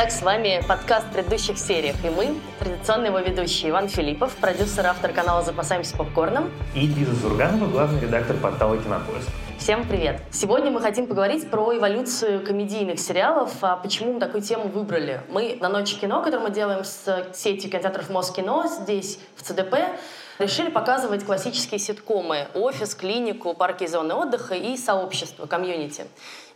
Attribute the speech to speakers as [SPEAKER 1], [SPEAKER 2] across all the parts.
[SPEAKER 1] Итак, с вами подкаст в предыдущих сериях, и мы, традиционный его ведущий Иван Филиппов, продюсер, автор канала «Запасаемся попкорном».
[SPEAKER 2] И Лиза Сурганова, главный редактор портала «Кинопоиск».
[SPEAKER 1] Всем привет! Сегодня мы хотим поговорить про эволюцию комедийных сериалов, а почему мы такую тему выбрали. Мы на «Ночи кино», которую мы делаем с сетью кинотеатров «Москино» здесь, в ЦДП, решили показывать классические ситкомы «Офис», «Клинику», «Парки и зоны отдыха» и «Сообщество», «Community».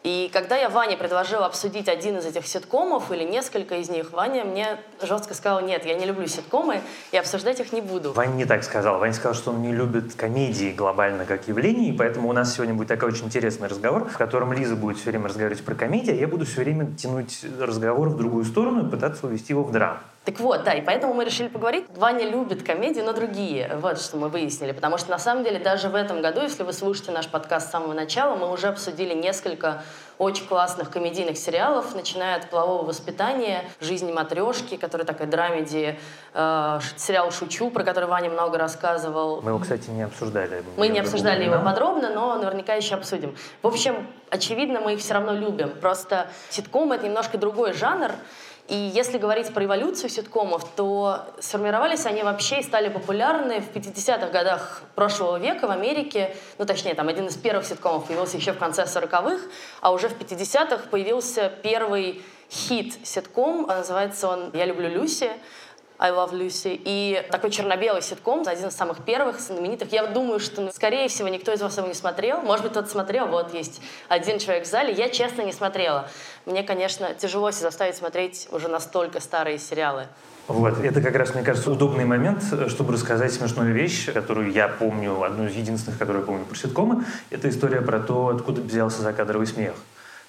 [SPEAKER 1] И когда я Ване предложила обсудить один из этих ситкомов или несколько из них, Ваня мне жестко сказал, нет, я не люблю ситкомы и обсуждать их не буду.
[SPEAKER 2] Ваня не так сказал. Ваня сказал, что он не любит комедии глобально как явление, и поэтому у нас сегодня будет такой очень интересный разговор, в котором Лиза будет все время разговаривать про комедию, а я буду все время тянуть разговор в другую сторону и пытаться увести его в драму.
[SPEAKER 1] Так вот, да, и поэтому мы решили поговорить. Ваня любит комедии, но другие. Вот что мы выяснили. Потому что, на самом деле, даже в этом году, если вы слушаете наш подкаст с самого начала, мы уже обсудили несколько очень классных комедийных сериалов, начиная от «Полового воспитания», «Жизни матрешки», который такая драмеди, э, сериал «Шучу», про который Ваня много рассказывал.
[SPEAKER 2] Мы его, кстати, не обсуждали.
[SPEAKER 1] Мы не обсуждали его подробно, но наверняка еще обсудим. В общем, очевидно, мы их все равно любим. Просто ситком — это немножко другой жанр, и если говорить про эволюцию ситкомов, то сформировались они вообще и стали популярны в 50-х годах прошлого века в Америке. Ну, точнее, там один из первых ситкомов появился еще в конце 40-х, а уже в 50-х появился первый хит ситком, называется он «Я люблю Люси», I Love Lucy. И такой черно-белый ситком, один из самых первых, знаменитых. Я думаю, что, скорее всего, никто из вас его не смотрел. Может быть, кто-то смотрел. Вот есть один человек в зале. Я, честно, не смотрела. Мне, конечно, тяжело себя заставить смотреть уже настолько старые сериалы.
[SPEAKER 2] Вот, это как раз, мне кажется, удобный момент, чтобы рассказать смешную вещь, которую я помню, одну из единственных, которую я помню про ситкомы. Это история про то, откуда взялся закадровый смех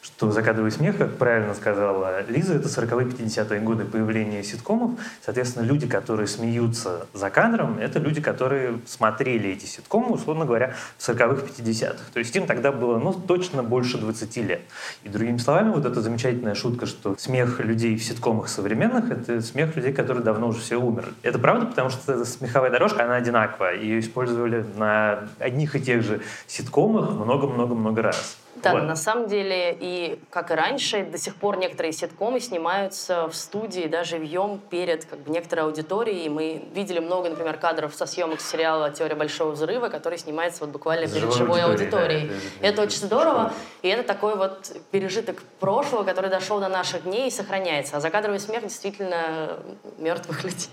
[SPEAKER 2] что «Закадровый смех», как правильно сказала Лиза, это 40-е, 50-е годы появления ситкомов. Соответственно, люди, которые смеются за кадром, это люди, которые смотрели эти ситкомы, условно говоря, в 40-х, 50-х. То есть им тогда было, ну, точно больше 20 лет. И другими словами, вот эта замечательная шутка, что смех людей в ситкомах современных — это смех людей, которые давно уже все умерли. Это правда, потому что эта смеховая дорожка, она одинаковая. Ее использовали на одних и тех же ситкомах много-много-много раз.
[SPEAKER 1] Да, вот. на самом деле, и как и раньше, до сих пор некоторые ситкомы снимаются в студии, даже вьем перед как бы, некоторой аудиторией. Мы видели много, например, кадров со съемок сериала «Теория большого взрыва», который снимается вот буквально перед живой, живой аудиторией. Да, это, это очень здорово, и это такой вот пережиток прошлого, который дошел до наших дней и сохраняется. А закадровый смех действительно мертвых людей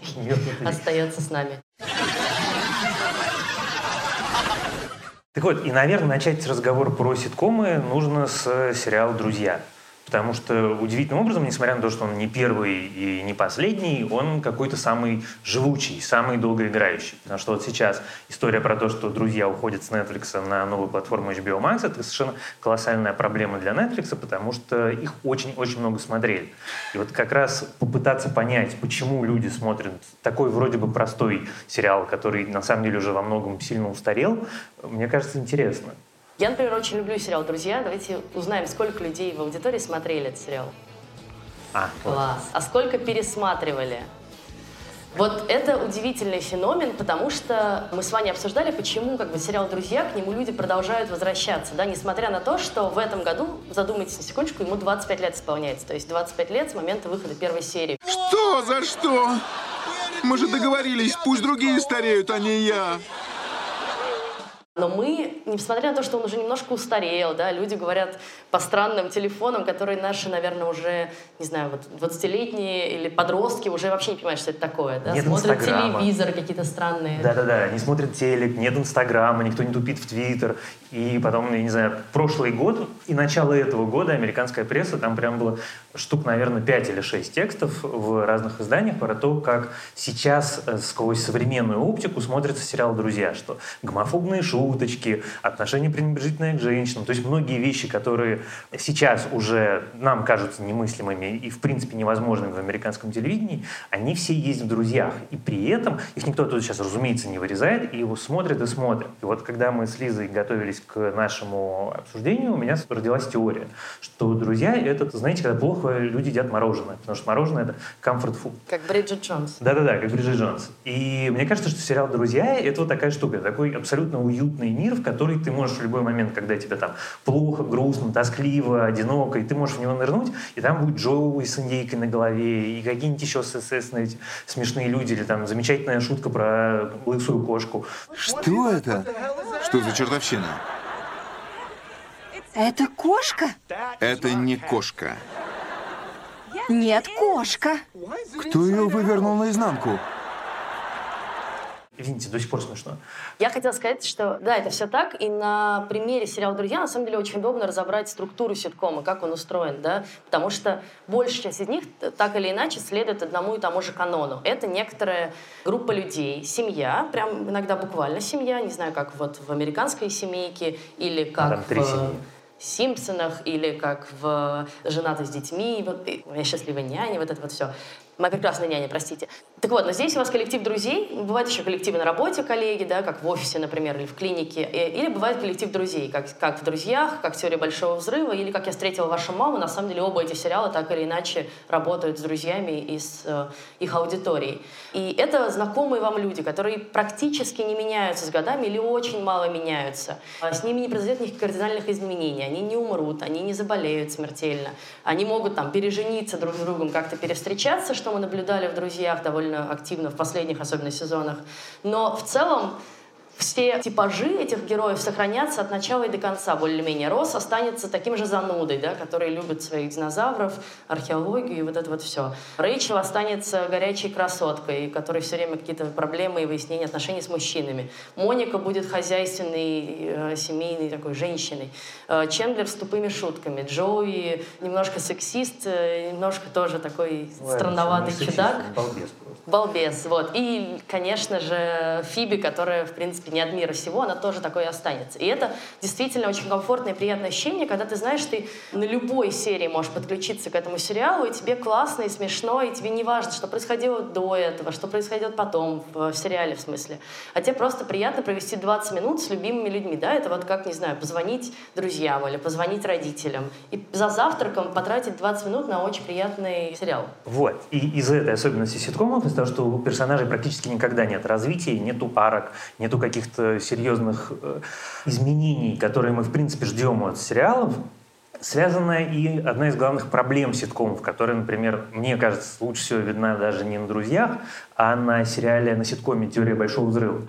[SPEAKER 1] остается с нами.
[SPEAKER 2] Так вот, и, наверное, начать разговор про ситкомы нужно с сериала «Друзья». Потому что удивительным образом, несмотря на то, что он не первый и не последний, он какой-то самый живучий, самый долгоиграющий. Потому что вот сейчас история про то, что друзья уходят с Netflix на новую платформу HBO Max, это совершенно колоссальная проблема для Netflix, потому что их очень-очень много смотрели. И вот как раз попытаться понять, почему люди смотрят такой вроде бы простой сериал, который на самом деле уже во многом сильно устарел, мне кажется, интересно.
[SPEAKER 1] Я, например, очень люблю сериал «Друзья». Давайте узнаем, сколько людей в аудитории смотрели этот сериал.
[SPEAKER 2] А,
[SPEAKER 1] Класс. Вот. А сколько пересматривали? Вот это удивительный феномен, потому что мы с вами обсуждали, почему как бы сериал «Друзья» к нему люди продолжают возвращаться, да, несмотря на то, что в этом году, задумайтесь на секундочку, ему 25 лет исполняется, то есть 25 лет с момента выхода первой серии.
[SPEAKER 3] Что за что? Мы же договорились, пусть другие стареют, а не я.
[SPEAKER 1] Но мы, несмотря на то, что он уже немножко устарел, да, люди говорят по странным телефонам, которые наши, наверное, уже, не знаю, вот 20-летние или подростки уже вообще не понимают, что это такое, да,
[SPEAKER 2] нет
[SPEAKER 1] смотрят
[SPEAKER 2] Инстаграма.
[SPEAKER 1] телевизор какие-то странные.
[SPEAKER 2] Да-да-да, не смотрят телек, нет Инстаграма, никто не тупит в Твиттер. И потом, я не знаю, прошлый год и начало этого года американская пресса, там прям было штук, наверное, 5 или 6 текстов в разных изданиях про то, как сейчас э, сквозь современную оптику смотрится сериал «Друзья», что гомофобные шуточки, отношения пренебрежительные к женщинам, то есть многие вещи, которые сейчас уже нам кажутся немыслимыми и, в принципе, невозможными в американском телевидении, они все есть в «Друзьях». И при этом их никто тут сейчас, разумеется, не вырезает, и его смотрят и смотрят. И вот когда мы с Лизой готовились к нашему обсуждению, у меня родилась теория, что «Друзья» — это, знаете, когда плохо люди едят мороженое, потому что мороженое — это comfort food.
[SPEAKER 1] Как Бриджит Джонс.
[SPEAKER 2] Да-да-да, как Бриджит Джонс. И мне кажется, что сериал «Друзья» — это вот такая штука, такой абсолютно уютный уютный мир, в который ты можешь в любой момент, когда тебе там плохо, грустно, тоскливо, одиноко, и ты можешь в него нырнуть, и там будет Джоуи с индейкой на голове, и какие-нибудь еще СССные смешные люди, или там замечательная шутка про лысую кошку.
[SPEAKER 3] Что это? Что за чертовщина?
[SPEAKER 4] Это кошка?
[SPEAKER 3] Это не кошка.
[SPEAKER 4] Нет, кошка.
[SPEAKER 3] Кто ее вывернул наизнанку?
[SPEAKER 2] Извините, до сих пор смешно.
[SPEAKER 1] Я хотела сказать, что да, это все так, и на примере сериала «Друзья» на самом деле очень удобно разобрать структуру ситкома, как он устроен, да, потому что большая часть из них так или иначе следует одному и тому же канону. Это некоторая группа людей, семья, прям иногда буквально семья, не знаю, как вот в американской семейке или как
[SPEAKER 2] там три
[SPEAKER 1] в...
[SPEAKER 2] семьи.
[SPEAKER 1] Симпсонах или как в «Женаты с детьми», вот, и «Я счастливая няня», вот это вот все. «Моя прекрасная няня», простите. Так вот, но здесь у вас коллектив друзей, бывают еще коллективы на работе, коллеги, да, как в офисе, например, или в клинике, и- или бывает коллектив друзей, как, как в «Друзьях», как «Теория большого взрыва», или как «Я встретила вашу маму». На самом деле оба эти сериала так или иначе работают с друзьями и с э, их аудиторией. И это знакомые вам люди, которые практически не меняются с годами или очень мало меняются. С ними не произойдет никаких кардинальных изменений. Они не умрут, они не заболеют смертельно. Они могут там пережениться друг с другом, как-то перевстречаться, что мы наблюдали в «Друзьях» довольно активно в последних, особенно сезонах. Но в целом все типажи этих героев сохранятся от начала и до конца, более-менее. Росс останется таким же занудой, да, который любит своих динозавров, археологию и вот это вот все. Рэйчел останется горячей красоткой, которой все время какие-то проблемы и выяснения отношений с мужчинами. Моника будет хозяйственной, э, семейной такой женщиной. Э, Чендлер с тупыми шутками. Джоуи немножко сексист, э, немножко тоже такой
[SPEAKER 2] Ладно,
[SPEAKER 1] странноватый
[SPEAKER 2] не сексист,
[SPEAKER 1] чудак.
[SPEAKER 2] балбес просто.
[SPEAKER 1] Балбес, вот. И, конечно же, Фиби, которая, в принципе, не от мира сего, она тоже такой и останется. И это действительно очень комфортное и приятное ощущение, когда ты знаешь, ты на любой серии можешь подключиться к этому сериалу, и тебе классно и смешно, и тебе не важно, что происходило до этого, что происходит потом, в, в сериале в смысле. А тебе просто приятно провести 20 минут с любимыми людьми, да, это вот как, не знаю, позвонить друзьям или позвонить родителям. И за завтраком потратить 20 минут на очень приятный сериал.
[SPEAKER 2] Вот. И из-за этой особенности ситкомов, из-за того, что у персонажей практически никогда нет развития, нету арок, нету каких-то серьезных э, изменений, которые мы, в принципе, ждем от сериалов, связана и одна из главных проблем ситкомов, которая, например, мне кажется, лучше всего видна даже не на «Друзьях», а на сериале, на ситкоме «Теория большого взрыва».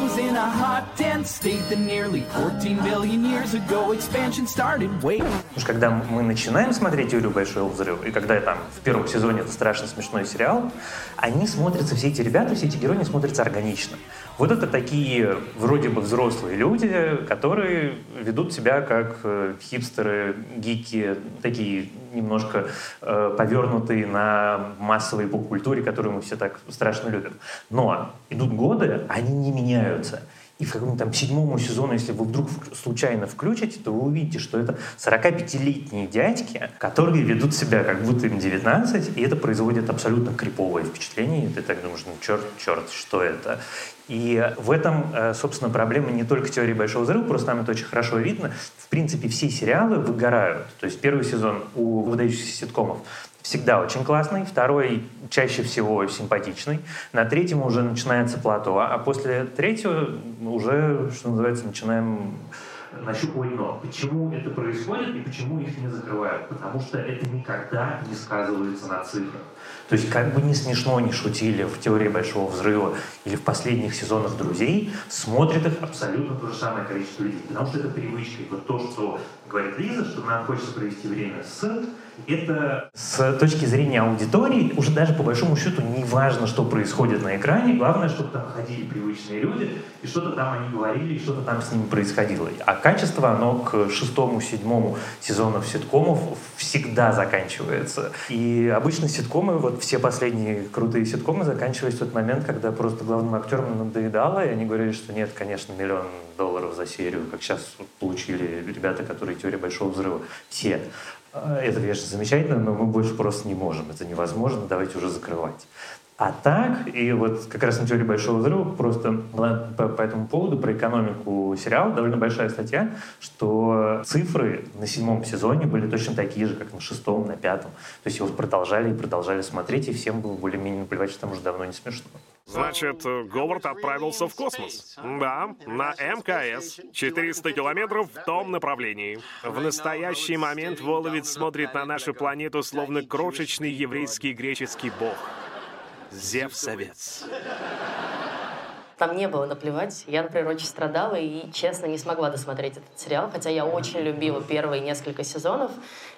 [SPEAKER 5] Was in a hot, dense state that nearly 14 billion years ago expansion started. Wait.
[SPEAKER 2] Что когда мы начинаем смотреть «Теорию большого взрыва», и когда там в первом сезоне это страшно смешной сериал, они смотрятся, все эти ребята, все эти герои, они смотрятся органично. Вот это такие вроде бы взрослые люди, которые ведут себя как э, хипстеры, гики, такие немножко э, повернутые на массовой поп-культуре, которую мы все так страшно любим. Но идут годы, они не меняются. И в каком-то там седьмому сезону, если вы вдруг случайно включите, то вы увидите, что это 45-летние дядьки, которые ведут себя как будто им 19, и это производит абсолютно криповое впечатление. И ты так думаешь, ну черт, черт, что это? И в этом, э, собственно, проблема не только теории Большого Взрыва, просто там это очень хорошо видно. В принципе, все сериалы выгорают. То есть первый сезон у выдающихся ситкомов всегда очень классный, второй чаще всего симпатичный, на третьем уже начинается плато, а после третьего уже, что называется, начинаем нащупывать дно. Почему это происходит и почему их не закрывают? Потому что это никогда не сказывается на цифрах. То есть как бы не смешно не шутили в «Теории Большого Взрыва» или в последних сезонах «Друзей», смотрит их абсолютно то же самое количество людей. Потому что это привычка. И вот то, что говорит Лиза, что нам хочется провести время с это с точки зрения аудитории уже даже по большому счету не важно, что происходит на экране, главное, чтобы там ходили привычные люди, и что-то там они говорили, и что-то там с ними происходило. А качество, оно к шестому, седьмому сезонов ситкомов всегда заканчивается. И обычно ситкомы, вот все последние крутые ситкомы заканчивались в тот момент, когда просто главным актерам надоедало, и они говорили, что нет, конечно, миллион долларов за серию, как сейчас получили ребята, которые «Теория большого взрыва». Все. А, Это, конечно, замечательно, но мы больше просто не можем. Это невозможно, давайте уже закрывать. А так, и вот как раз на теории Большого Взрыва просто была по, по этому поводу про экономику сериала довольно большая статья, что цифры на седьмом сезоне были точно такие же, как на шестом, на пятом. То есть его продолжали и продолжали смотреть, и всем было более-менее наплевать, что там уже давно не смешно.
[SPEAKER 6] Значит, Говард отправился в космос. Да, на МКС. 400 километров в том направлении. В настоящий момент Воловец смотрит на нашу планету словно крошечный еврейский греческий бог. Зевсовец.
[SPEAKER 1] Там не было наплевать. Я, например, очень страдала и, честно, не смогла досмотреть этот сериал, хотя я очень любила первые несколько сезонов.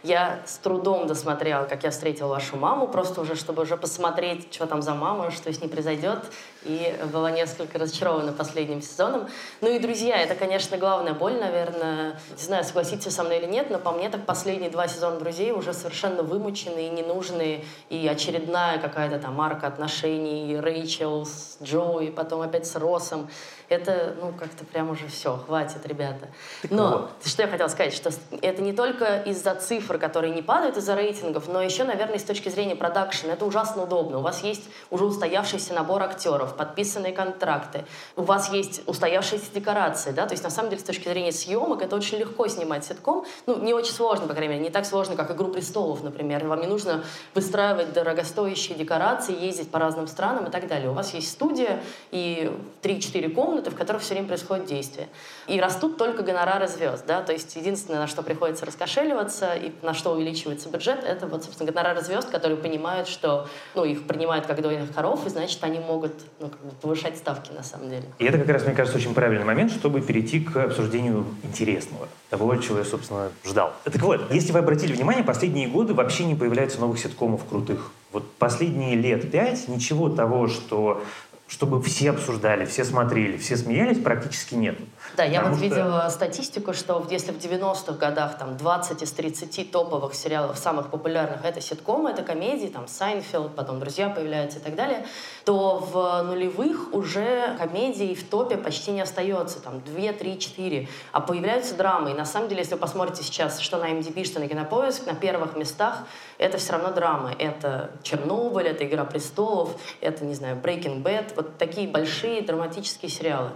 [SPEAKER 1] Я с трудом досмотрела, как я встретила вашу маму, просто уже, чтобы уже посмотреть, что там за мама, что с ней произойдет. И была несколько разочарована последним сезоном. Ну и, друзья, это, конечно, главная боль, наверное. Не знаю, согласитесь со мной или нет, но по мне так последние два сезона «Друзей» уже совершенно вымученные, ненужные. И очередная какая-то там марка отношений Рэйчел с Джоуи, потом опять с Росом. Это, ну, как-то прям уже все, хватит, ребята. Но, что я хотела сказать, что это не только из-за цифр, которые не падают из-за рейтингов, но еще, наверное, с точки зрения продакшена. Это ужасно удобно. У вас есть уже устоявшийся набор актеров, подписанные контракты, у вас есть устоявшиеся декорации, да, то есть, на самом деле, с точки зрения съемок, это очень легко снимать ситком, ну, не очень сложно, по крайней мере, не так сложно, как «Игру престолов», например. Вам не нужно выстраивать дорогостоящие декорации, ездить по разным странам и так далее. У вас есть студия и 3-4 комнаты, в которых все время происходит действие. И растут только гонорары звезд, да, то есть единственное, на что приходится раскошеливаться и на что увеличивается бюджет, это вот, собственно, гонорары звезд, которые понимают, что, ну, их принимают как дойных коров, и, значит, они могут ну, как бы повышать ставки, на самом деле.
[SPEAKER 2] И это как раз, мне кажется, очень правильный момент, чтобы перейти к обсуждению интересного, того, чего я, собственно, ждал. Так вот, если вы обратили внимание, последние годы вообще не появляется новых ситкомов крутых. Вот последние лет пять ничего того, что чтобы все обсуждали, все смотрели, все смеялись, практически нет.
[SPEAKER 1] Да, я вот что... видела статистику, что если в 90-х годах там 20 из 30 топовых сериалов, самых популярных, это ситкомы, это комедии, там Seinfeld, потом «Друзья» появляются и так далее, то в нулевых уже комедий в топе почти не остается, там 2, 3, 4, а появляются драмы. И на самом деле, если вы посмотрите сейчас, что на MDB, что на Кинопоиск, на первых местах это все равно драмы. Это «Чернобыль», это «Игра престолов», это, не знаю, «Breaking Bad», вот такие большие драматические сериалы.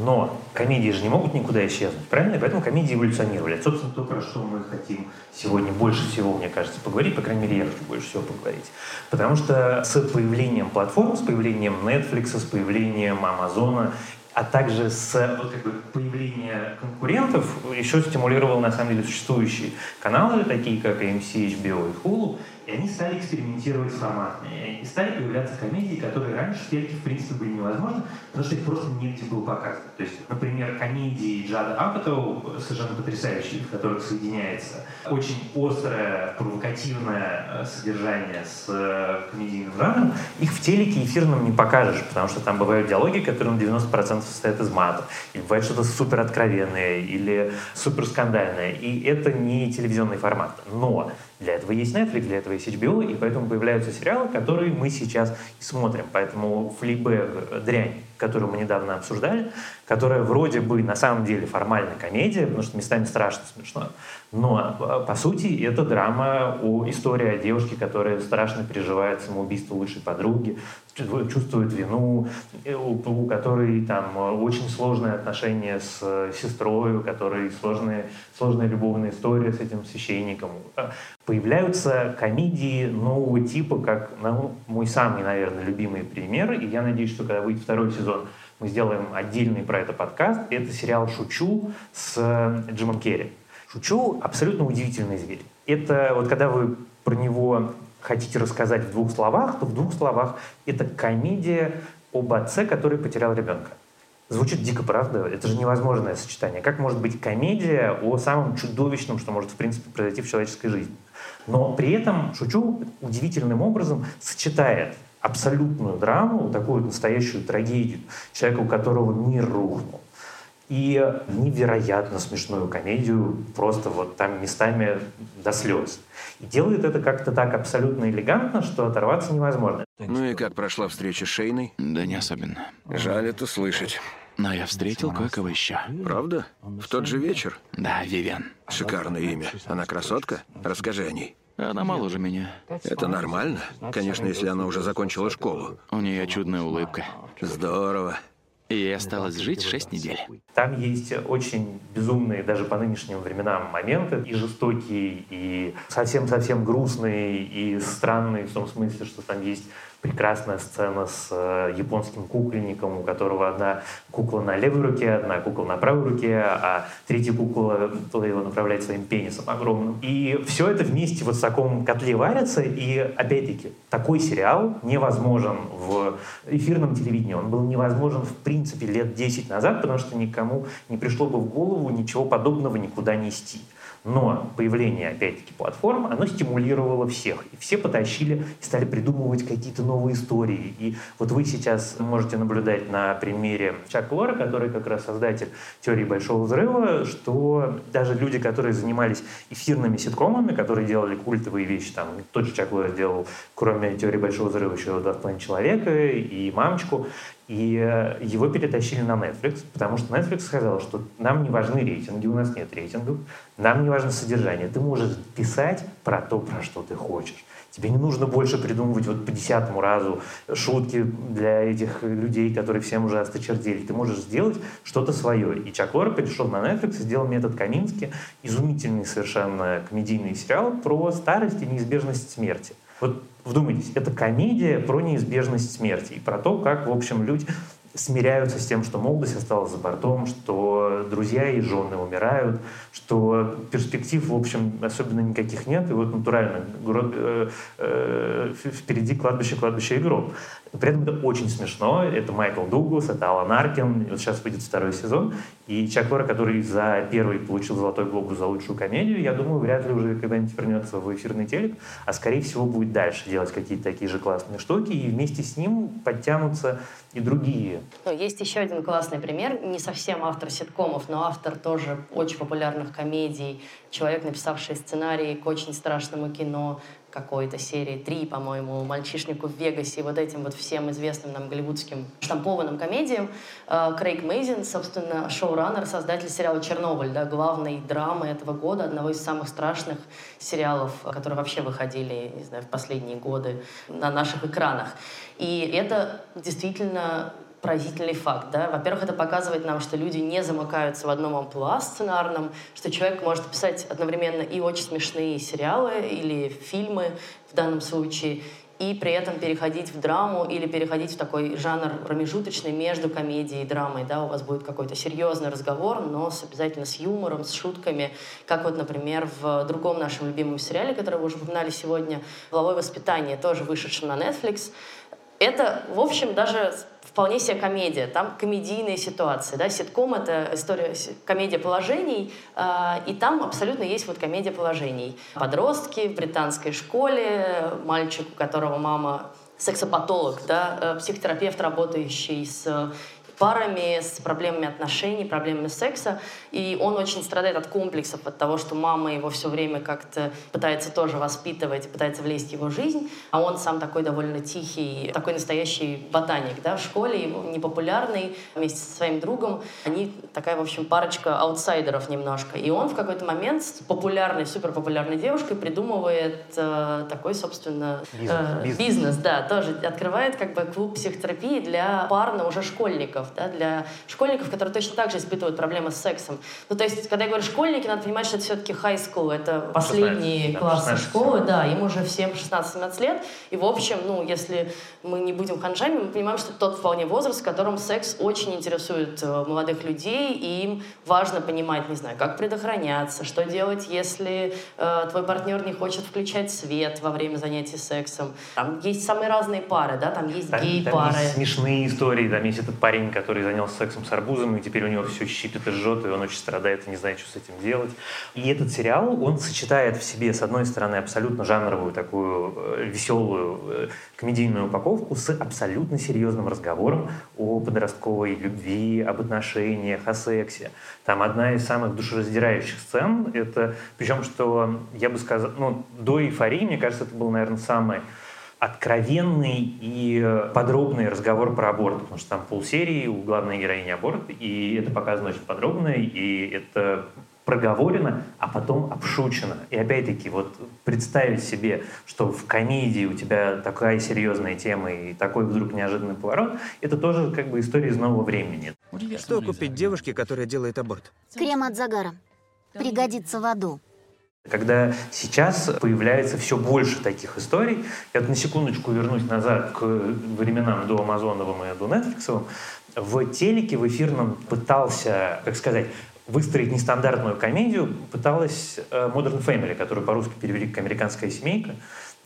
[SPEAKER 2] Но комедии же не могут никуда исчезнуть, правильно? И поэтому комедии эволюционировали. Это, собственно, то, про что мы хотим сегодня больше всего, мне кажется, поговорить. По крайней мере, я хочу больше всего поговорить. Потому что с появлением платформ, с появлением Netflix, с появлением Амазона а также с как бы, появлением конкурентов еще стимулировал на самом деле существующие каналы, такие как AMC, HBO и Hulu, и они стали экспериментировать с форматами. И стали появляться комедии, которые раньше в телеке, в принципе, были невозможны, потому что их просто негде было показывать. То есть, например, комедии Джада Апатоу совершенно потрясающие, в которых соединяется очень острое, провокативное э, содержание с э, комедийным жанром, их в телеке эфирном не покажешь, потому что там бывают диалоги, которые на 90% состоят из мата, или бывает что-то супер откровенное, или супер скандальное, и это не телевизионный формат. Но для этого есть Netflix, для этого есть HBO, и поэтому появляются сериалы, которые мы сейчас смотрим. Поэтому Флибэг, дрянь, которую мы недавно обсуждали, которая вроде бы на самом деле формально комедия, потому что местами страшно смешно, но а, по сути это драма о истории о девушке, которая страшно переживает самоубийство лучшей подруги, чувствует вину, э, у, которой там очень сложные отношения с сестрой, у которой сложные, сложная любовная история с этим священником. Появляются комедии нового типа, как ну, мой самый, наверное, любимый пример, и я надеюсь, что когда выйдет второй сезон, мы сделаем отдельный про это подкаст. Это сериал «Шучу» с э, Джимом Керри. «Шучу» — абсолютно удивительный зверь. Это вот когда вы про него хотите рассказать в двух словах, то в двух словах это комедия об отце, который потерял ребенка. Звучит дико, правда? Это же невозможное сочетание. Как может быть комедия о самом чудовищном, что может, в принципе, произойти в человеческой жизни? Но при этом Шучу удивительным образом сочетает абсолютную драму, такую настоящую трагедию, человека, у которого мир рухнул, и невероятно смешную комедию, просто вот там местами до слез. И делает это как-то так абсолютно элегантно, что оторваться невозможно.
[SPEAKER 7] Ну и как прошла встреча с Шейной?
[SPEAKER 8] Да не особенно.
[SPEAKER 7] Жаль это слышать.
[SPEAKER 8] Но я встретил кое-кого еще.
[SPEAKER 7] Правда? В тот же вечер?
[SPEAKER 8] Да, Вивиан.
[SPEAKER 7] Шикарное имя. Она красотка? Расскажи о ней.
[SPEAKER 8] Она моложе меня.
[SPEAKER 7] Это нормально? Конечно, если она уже закончила школу.
[SPEAKER 8] У нее чудная улыбка.
[SPEAKER 7] Здорово.
[SPEAKER 8] И ей осталось жить шесть недель.
[SPEAKER 2] Там есть очень безумные даже по нынешним временам моменты, и жестокие, и совсем-совсем грустные, и странные, в том смысле, что там есть прекрасная сцена с э, японским кукольником, у которого одна кукла на левой руке, одна кукла на правой руке, а третья кукла туда его направляет своим пенисом огромным. И все это вместе вот в таком котле варится, и опять-таки такой сериал невозможен в эфирном телевидении. Он был невозможен в принципе лет 10 назад, потому что никому не пришло бы в голову ничего подобного никуда нести. Но появление, опять-таки, платформ, оно стимулировало всех. И все потащили и стали придумывать какие-то новые истории. И вот вы сейчас можете наблюдать на примере Чака Лора, который как раз создатель теории Большого Взрыва, что даже люди, которые занимались эфирными ситкомами, которые делали культовые вещи, там тот же Чак Лор сделал, кроме теории Большого Взрыва, еще «Два с человека» и «Мамочку», и э, его перетащили на Netflix, потому что Netflix сказал, что нам не важны рейтинги, у нас нет рейтингов, нам не важно содержание. Ты можешь писать про то, про что ты хочешь. Тебе не нужно больше придумывать вот по десятому разу шутки для этих людей, которые всем уже осточертели. Ты можешь сделать что-то свое. И Чак Лора перешел на Netflix и сделал «Метод Камински», изумительный совершенно комедийный сериал про старость и неизбежность смерти. Вот вдумайтесь, это комедия про неизбежность смерти и про то, как, в общем, люди смиряются с тем, что молодость осталась за бортом, что друзья и жены умирают, что перспектив, в общем, особенно никаких нет, и вот натурально гроб, э, э, впереди кладбище, кладбище и гроб. При этом это очень смешно. Это Майкл Дуглас, это Алан Аркин. Вот сейчас выйдет второй сезон. И Чак Лора, который за первый получил «Золотой глобус» за лучшую комедию, я думаю, вряд ли уже когда-нибудь вернется в эфирный телек, а скорее всего будет дальше делать какие-то такие же классные штуки, и вместе с ним подтянутся и другие.
[SPEAKER 1] Ну, есть еще один классный пример. Не совсем автор ситкомов, но автор тоже очень популярных комедий. Человек, написавший сценарий к очень страшному кино, какой-то серии 3, по-моему, «Мальчишнику в Вегасе», вот этим вот всем известным нам голливудским штампованным комедиям. Э, Крейг Мейзин, собственно, шоураннер, создатель сериала «Чернобыль», да, главной драмы этого года, одного из самых страшных сериалов, которые вообще выходили, не знаю, в последние годы на наших экранах. И это действительно поразительный факт. Да? Во-первых, это показывает нам, что люди не замыкаются в одном амплуа сценарном, что человек может писать одновременно и очень смешные сериалы или фильмы в данном случае, и при этом переходить в драму или переходить в такой жанр промежуточный между комедией и драмой. Да? У вас будет какой-то серьезный разговор, но с, обязательно с юмором, с шутками, как вот, например, в другом нашем любимом сериале, который вы уже упоминали сегодня, «Половое воспитание», тоже вышедшем на Netflix. Это, в общем, даже вполне себе комедия. Там комедийные ситуации. Да? Ситком — это история, комедия положений, э, и там абсолютно есть вот комедия положений. Подростки в британской школе, мальчик, у которого мама сексопатолог, да, э, психотерапевт, работающий с парами, с проблемами отношений, проблемами секса. И он очень страдает от комплексов, от того, что мама его все время как-то пытается тоже воспитывать, пытается влезть в его жизнь, а он сам такой довольно тихий, такой настоящий ботаник да, в школе, непопулярный, вместе со своим другом. Они такая, в общем, парочка аутсайдеров немножко. И он в какой-то момент с популярной, суперпопулярной девушкой придумывает э, такой, собственно,
[SPEAKER 2] бизнес,
[SPEAKER 1] э,
[SPEAKER 2] бизнес.
[SPEAKER 1] бизнес, да, тоже открывает как бы клуб психотерапии для парно уже школьников школьников, да, для школьников, которые точно так же испытывают проблемы с сексом. Ну, то есть, когда я говорю школьники, надо понимать, что это все-таки high school, это последние
[SPEAKER 2] 16,
[SPEAKER 1] классы
[SPEAKER 2] 16,
[SPEAKER 1] школы, да, им уже всем 16-17 лет, и, в общем, ну, если мы не будем ханжами, мы понимаем, что это тот вполне возраст, в котором секс очень интересует э, молодых людей, и им важно понимать, не знаю, как предохраняться, что делать, если э, твой партнер не хочет включать свет во время занятий сексом. Там есть самые разные пары, да, там есть гей-пары.
[SPEAKER 2] там есть смешные истории, там есть этот парень, который занялся сексом с арбузом, и теперь у него все щипит и жжет, и он очень страдает и не знает, что с этим делать. И этот сериал, он сочетает в себе, с одной стороны, абсолютно жанровую, такую э, веселую э, комедийную упаковку с абсолютно серьезным разговором о подростковой любви, об отношениях, о сексе. Там одна из самых душераздирающих сцен, это, причем, что я бы сказал, ну, до эйфории, мне кажется, это был, наверное, самый откровенный и подробный разговор про аборт, потому что там полсерии у главной героини аборт, и это показано очень подробно, и это проговорено, а потом обшучено. И опять-таки, вот представить себе, что в комедии у тебя такая серьезная тема и такой вдруг неожиданный поворот, это тоже как бы история из нового времени.
[SPEAKER 9] Что купить девушке, которая делает аборт?
[SPEAKER 10] Крем от загара. Пригодится в аду.
[SPEAKER 2] Когда сейчас появляется все больше таких историй, я вот на секундочку вернусь назад к временам до Амазоновым и до Netflix, в телеке, в эфирном пытался, как сказать, выстроить нестандартную комедию, пыталась э, Modern Family, которую по-русски перевели как «Американская семейка»,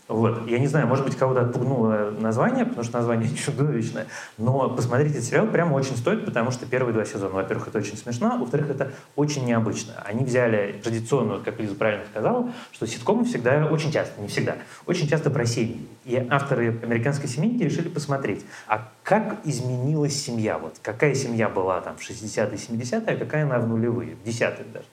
[SPEAKER 2] вот. Я не знаю, может быть, кого-то отпугнуло название, потому что название чудовищное, но посмотреть этот сериал прямо очень стоит, потому что первые два сезона, во-первых, это очень смешно, во-вторых, это очень необычно. Они взяли традиционную, как Лиза правильно сказала, что ситкомы всегда, очень часто, не всегда, очень часто про семьи. И авторы «Американской семейки» решили посмотреть, а как изменилась семья, вот какая семья была там в 60-е, 70-е, а какая она в нулевые, в 10-е даже.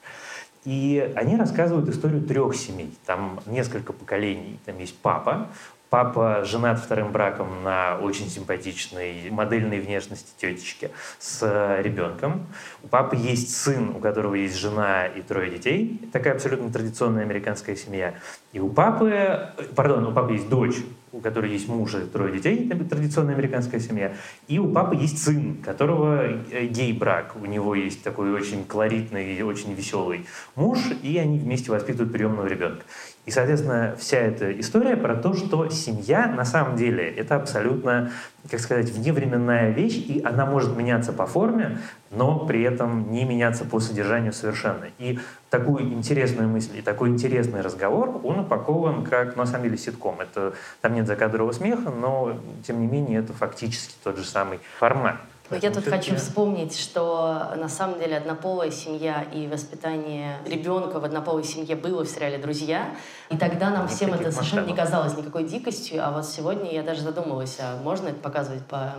[SPEAKER 2] И они рассказывают историю трех семей. Там несколько поколений. Там есть папа. Папа женат вторым браком на очень симпатичной модельной внешности тетечке с ребенком. У папы есть сын, у которого есть жена и трое детей. Такая абсолютно традиционная американская семья. И у папы, пардон, у папы есть дочь, у которой есть муж и трое детей, это традиционная американская семья. И у папы есть сын, которого э, гей-брак. У него есть такой очень колоритный, очень веселый муж, и они вместе воспитывают приемного ребенка. И, соответственно, вся эта история про то, что семья на самом деле это абсолютно, как сказать, вневременная вещь, и она может меняться по форме, но при этом не меняться по содержанию совершенно. И такую интересную мысль и такой интересный разговор, он упакован как, на самом деле, ситком. Это, там нет закадрового смеха, но, тем не менее, это фактически тот же самый формат.
[SPEAKER 1] Но я тут хочу вспомнить, что на самом деле однополая семья и воспитание ребенка в однополой семье было в сериале «Друзья». И тогда нам всем это совершенно не казалось никакой дикостью. А вот сегодня я даже задумалась, а можно это показывать по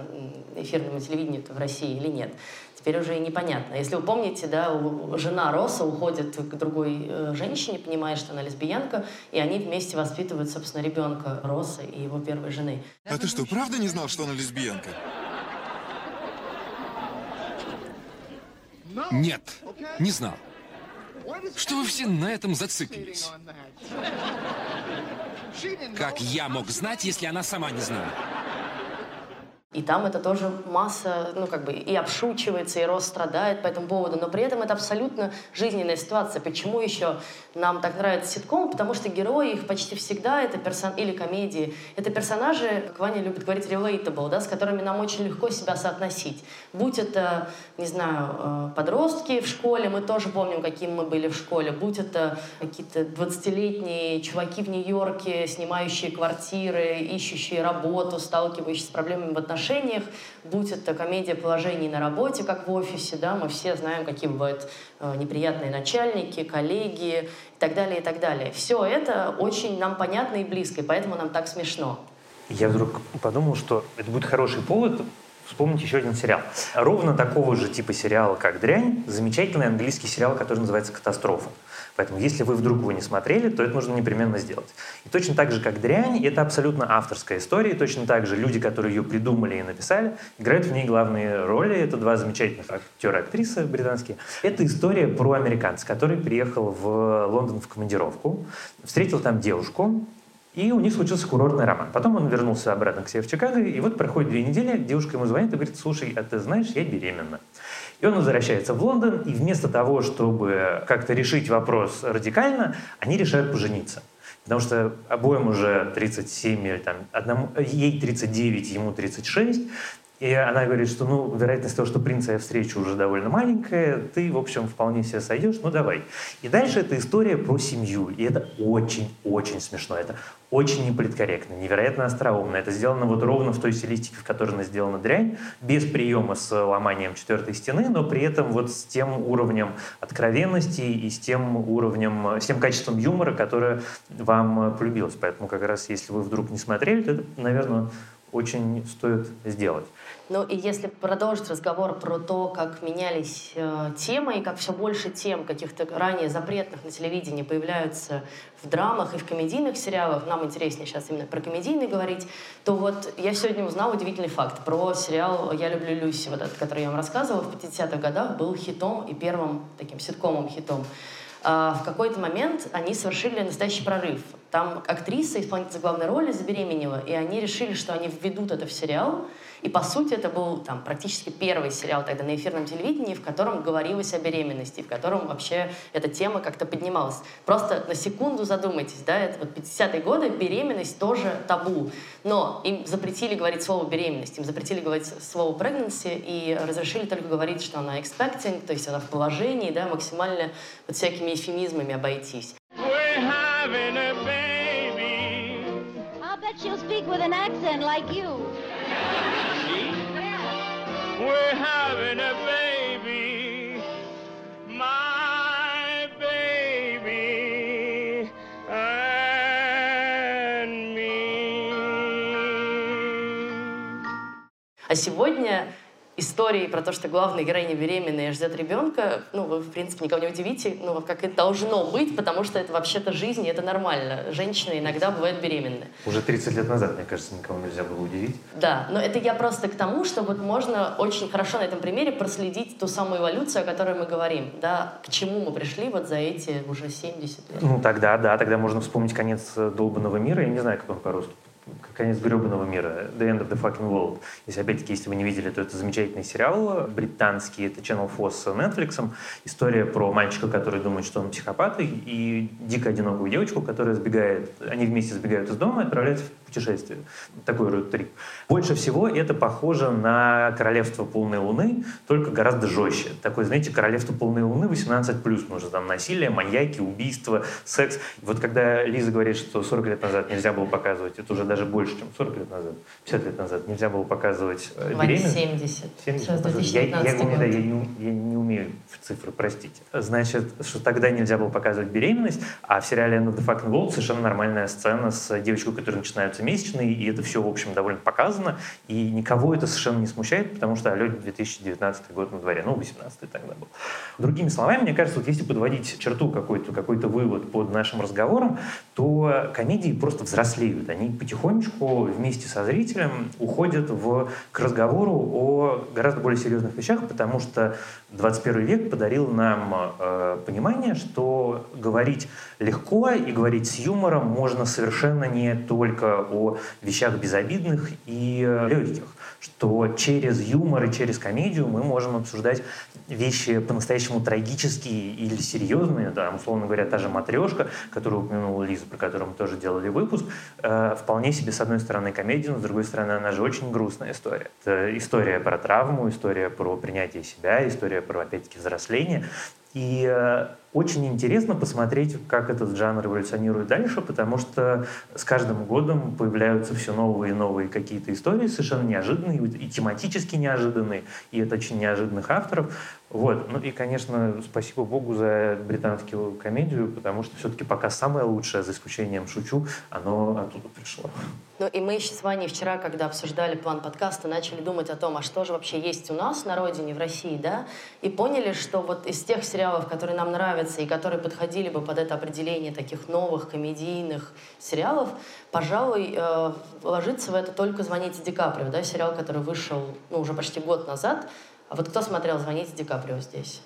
[SPEAKER 1] эфирному телевидению в России или нет. Теперь уже и непонятно. Если вы помните, да, жена Росса уходит к другой э, женщине, понимая, что она лесбиянка, и они вместе воспитывают, собственно, ребенка Росса и его первой жены.
[SPEAKER 3] А ты что, правда не знал, что она лесбиянка?
[SPEAKER 9] Нет, не знал. Что вы все на этом зациклились? Как я мог знать, если она сама не знала?
[SPEAKER 1] И там это тоже масса, ну, как бы, и обшучивается, и рост страдает по этому поводу. Но при этом это абсолютно жизненная ситуация. Почему еще нам так нравится ситком? Потому что герои их почти всегда это персон... или комедии. Это персонажи, как Ваня любит говорить, relatable, да, с которыми нам очень легко себя соотносить. Будь это, не знаю, э, подростки в школе, мы тоже помним, каким мы были в школе. Будь это какие-то 20-летние чуваки в Нью-Йорке, снимающие квартиры, ищущие работу, сталкивающиеся с проблемами в отношениях, отношениях, будь это комедия положений на работе, как в офисе, да, мы все знаем, какие бывают э, неприятные начальники, коллеги и так далее, и так далее. Все это очень нам понятно и близко, и поэтому нам так смешно.
[SPEAKER 2] Я вдруг подумал, что это будет хороший повод вспомнить еще один сериал. Ровно такого же типа сериала, как «Дрянь», замечательный английский сериал, который называется «Катастрофа». Поэтому если вы вдруг его не смотрели, то это нужно непременно сделать. И точно так же, как «Дрянь», это абсолютно авторская история, и точно так же люди, которые ее придумали и написали, играют в ней главные роли. Это два замечательных актера и актрисы британские. Это история про американца, который приехал в Лондон в командировку, встретил там девушку, и у них случился курортный роман. Потом он вернулся обратно к себе в Чикаго, и вот проходит две недели, девушка ему звонит и говорит, слушай, а ты знаешь, я беременна. И он возвращается в Лондон, и вместо того, чтобы как-то решить вопрос радикально, они решают пожениться. Потому что обоим уже 37, или там, одному, ей 39, ему 36, и она говорит, что, ну, вероятность того, что принца я встречу уже довольно маленькая, ты, в общем, вполне себе сойдешь, ну, давай. И дальше это история про семью, и это очень-очень смешно, это очень неполиткорректно, невероятно остроумно. Это сделано вот ровно в той стилистике, в которой она сделана дрянь, без приема с ломанием четвертой стены, но при этом вот с тем уровнем откровенности и с тем уровнем, с тем качеством юмора, которое вам полюбилось. Поэтому как раз, если вы вдруг не смотрели, то это, наверное, очень стоит сделать.
[SPEAKER 1] Ну и если продолжить разговор про то, как менялись э, темы и как все больше тем каких-то ранее запретных на телевидении появляются в драмах и в комедийных сериалах, нам интереснее сейчас именно про комедийный говорить, то вот я сегодня узнала удивительный факт про сериал «Я люблю Люси», вот этот, который я вам рассказывала, в 50-х годах был хитом и первым таким ситкомом хитом. А в какой-то момент они совершили настоящий прорыв. Там актриса, исполнительница главной роли забеременела, и они решили, что они введут это в сериал. И, по сути, это был там, практически первый сериал тогда на эфирном телевидении, в котором говорилось о беременности, в котором вообще эта тема как-то поднималась. Просто на секунду задумайтесь, да, это вот 50-е годы, беременность тоже табу. Но им запретили говорить слово беременность, им запретили говорить слово pregnancy и разрешили только говорить, что она expecting, то есть она в положении, да, максимально вот всякими эфемизмами обойтись.
[SPEAKER 10] I'll bet she'll speak with an accent like you.
[SPEAKER 1] А сегодня истории про то, что главная героиня беременная и ждет ребенка, ну, вы, в принципе, никого не удивите, ну, как это должно быть, потому что это вообще-то жизнь, и это нормально. Женщины иногда бывают беременны.
[SPEAKER 2] Уже 30 лет назад, мне кажется, никого нельзя было удивить.
[SPEAKER 1] Да, но это я просто к тому, что вот можно очень хорошо на этом примере проследить ту самую эволюцию, о которой мы говорим, да, к чему мы пришли вот за эти уже 70 лет.
[SPEAKER 2] Ну, тогда, да, тогда можно вспомнить конец э, долбанного мира, я не знаю, как он по-русски. Конец гребаного мира, The End of the Fucking World. Если, опять-таки, если вы не видели, то это замечательный сериал британский, это Channel 4 с Netflix. История про мальчика, который думает, что он психопат, и, дико одинокую девочку, которая сбегает, они вместе сбегают из дома и отправляются в путешествие. Такой роуд-трип. Больше всего это похоже на «Королевство полной луны», только гораздо жестче. Такое, знаете, «Королевство полной луны» 18+, потому что там насилие, маньяки, убийства, секс. Вот когда Лиза говорит, что 40 лет назад нельзя было показывать, это уже даже больше, чем 40 лет назад, 50 лет назад нельзя было показывать э, беременность.
[SPEAKER 1] 70.
[SPEAKER 2] 70.
[SPEAKER 1] Сейчас
[SPEAKER 2] Я, я,
[SPEAKER 1] 2019
[SPEAKER 2] не- да, я не, я не умею в цифры, простите. Значит, что тогда нельзя было показывать беременность, а в сериале the Fucking World совершенно нормальная сцена с девочкой, у которой начинаются месячные, и это все, в общем, довольно показано, и никого это совершенно не смущает, потому что, алло, 2019 год на дворе, ну, 18 тогда был. Другими словами, мне кажется, вот если подводить черту какой-то какой вывод под нашим разговором, то комедии просто взрослеют. Они потихонечку вместе со зрителем уходят в, к разговору о гораздо более серьезных вещах, потому что 21 век подарил нам э, понимание, что говорить легко и говорить с юмором можно совершенно не только о вещах безобидных и э, легких, что через юмор и через комедию мы можем обсуждать вещи по-настоящему трагические или серьезные, да, условно говоря, та же «Матрешка», которую упомянула Лиза, про которую мы тоже делали выпуск, э, вполне себе, с одной стороны, комедия, но с другой стороны, она же очень грустная история. Это история про травму, история про принятие себя, история про, опять-таки, взросление. И э, очень интересно посмотреть, как этот жанр эволюционирует дальше, потому что с каждым годом появляются все новые и новые какие-то истории, совершенно неожиданные и тематически неожиданные, и это очень неожиданных авторов. Вот. Ну и, конечно, спасибо Богу за британскую комедию, потому что все-таки пока самое лучшее, за исключением «Шучу», оно оттуда пришло.
[SPEAKER 1] Ну и мы еще с Ваней вчера, когда обсуждали план подкаста, начали думать о том, а что же вообще есть у нас на родине, в России, да, и поняли, что вот из тех сериалов, которые нам нравятся и которые подходили бы под это определение таких новых комедийных сериалов, пожалуй, э, ложится в это только «Звоните Ди Каприо», да, сериал, который вышел, ну, уже почти год назад. А вот кто смотрел «Звоните Ди Каприо» здесь?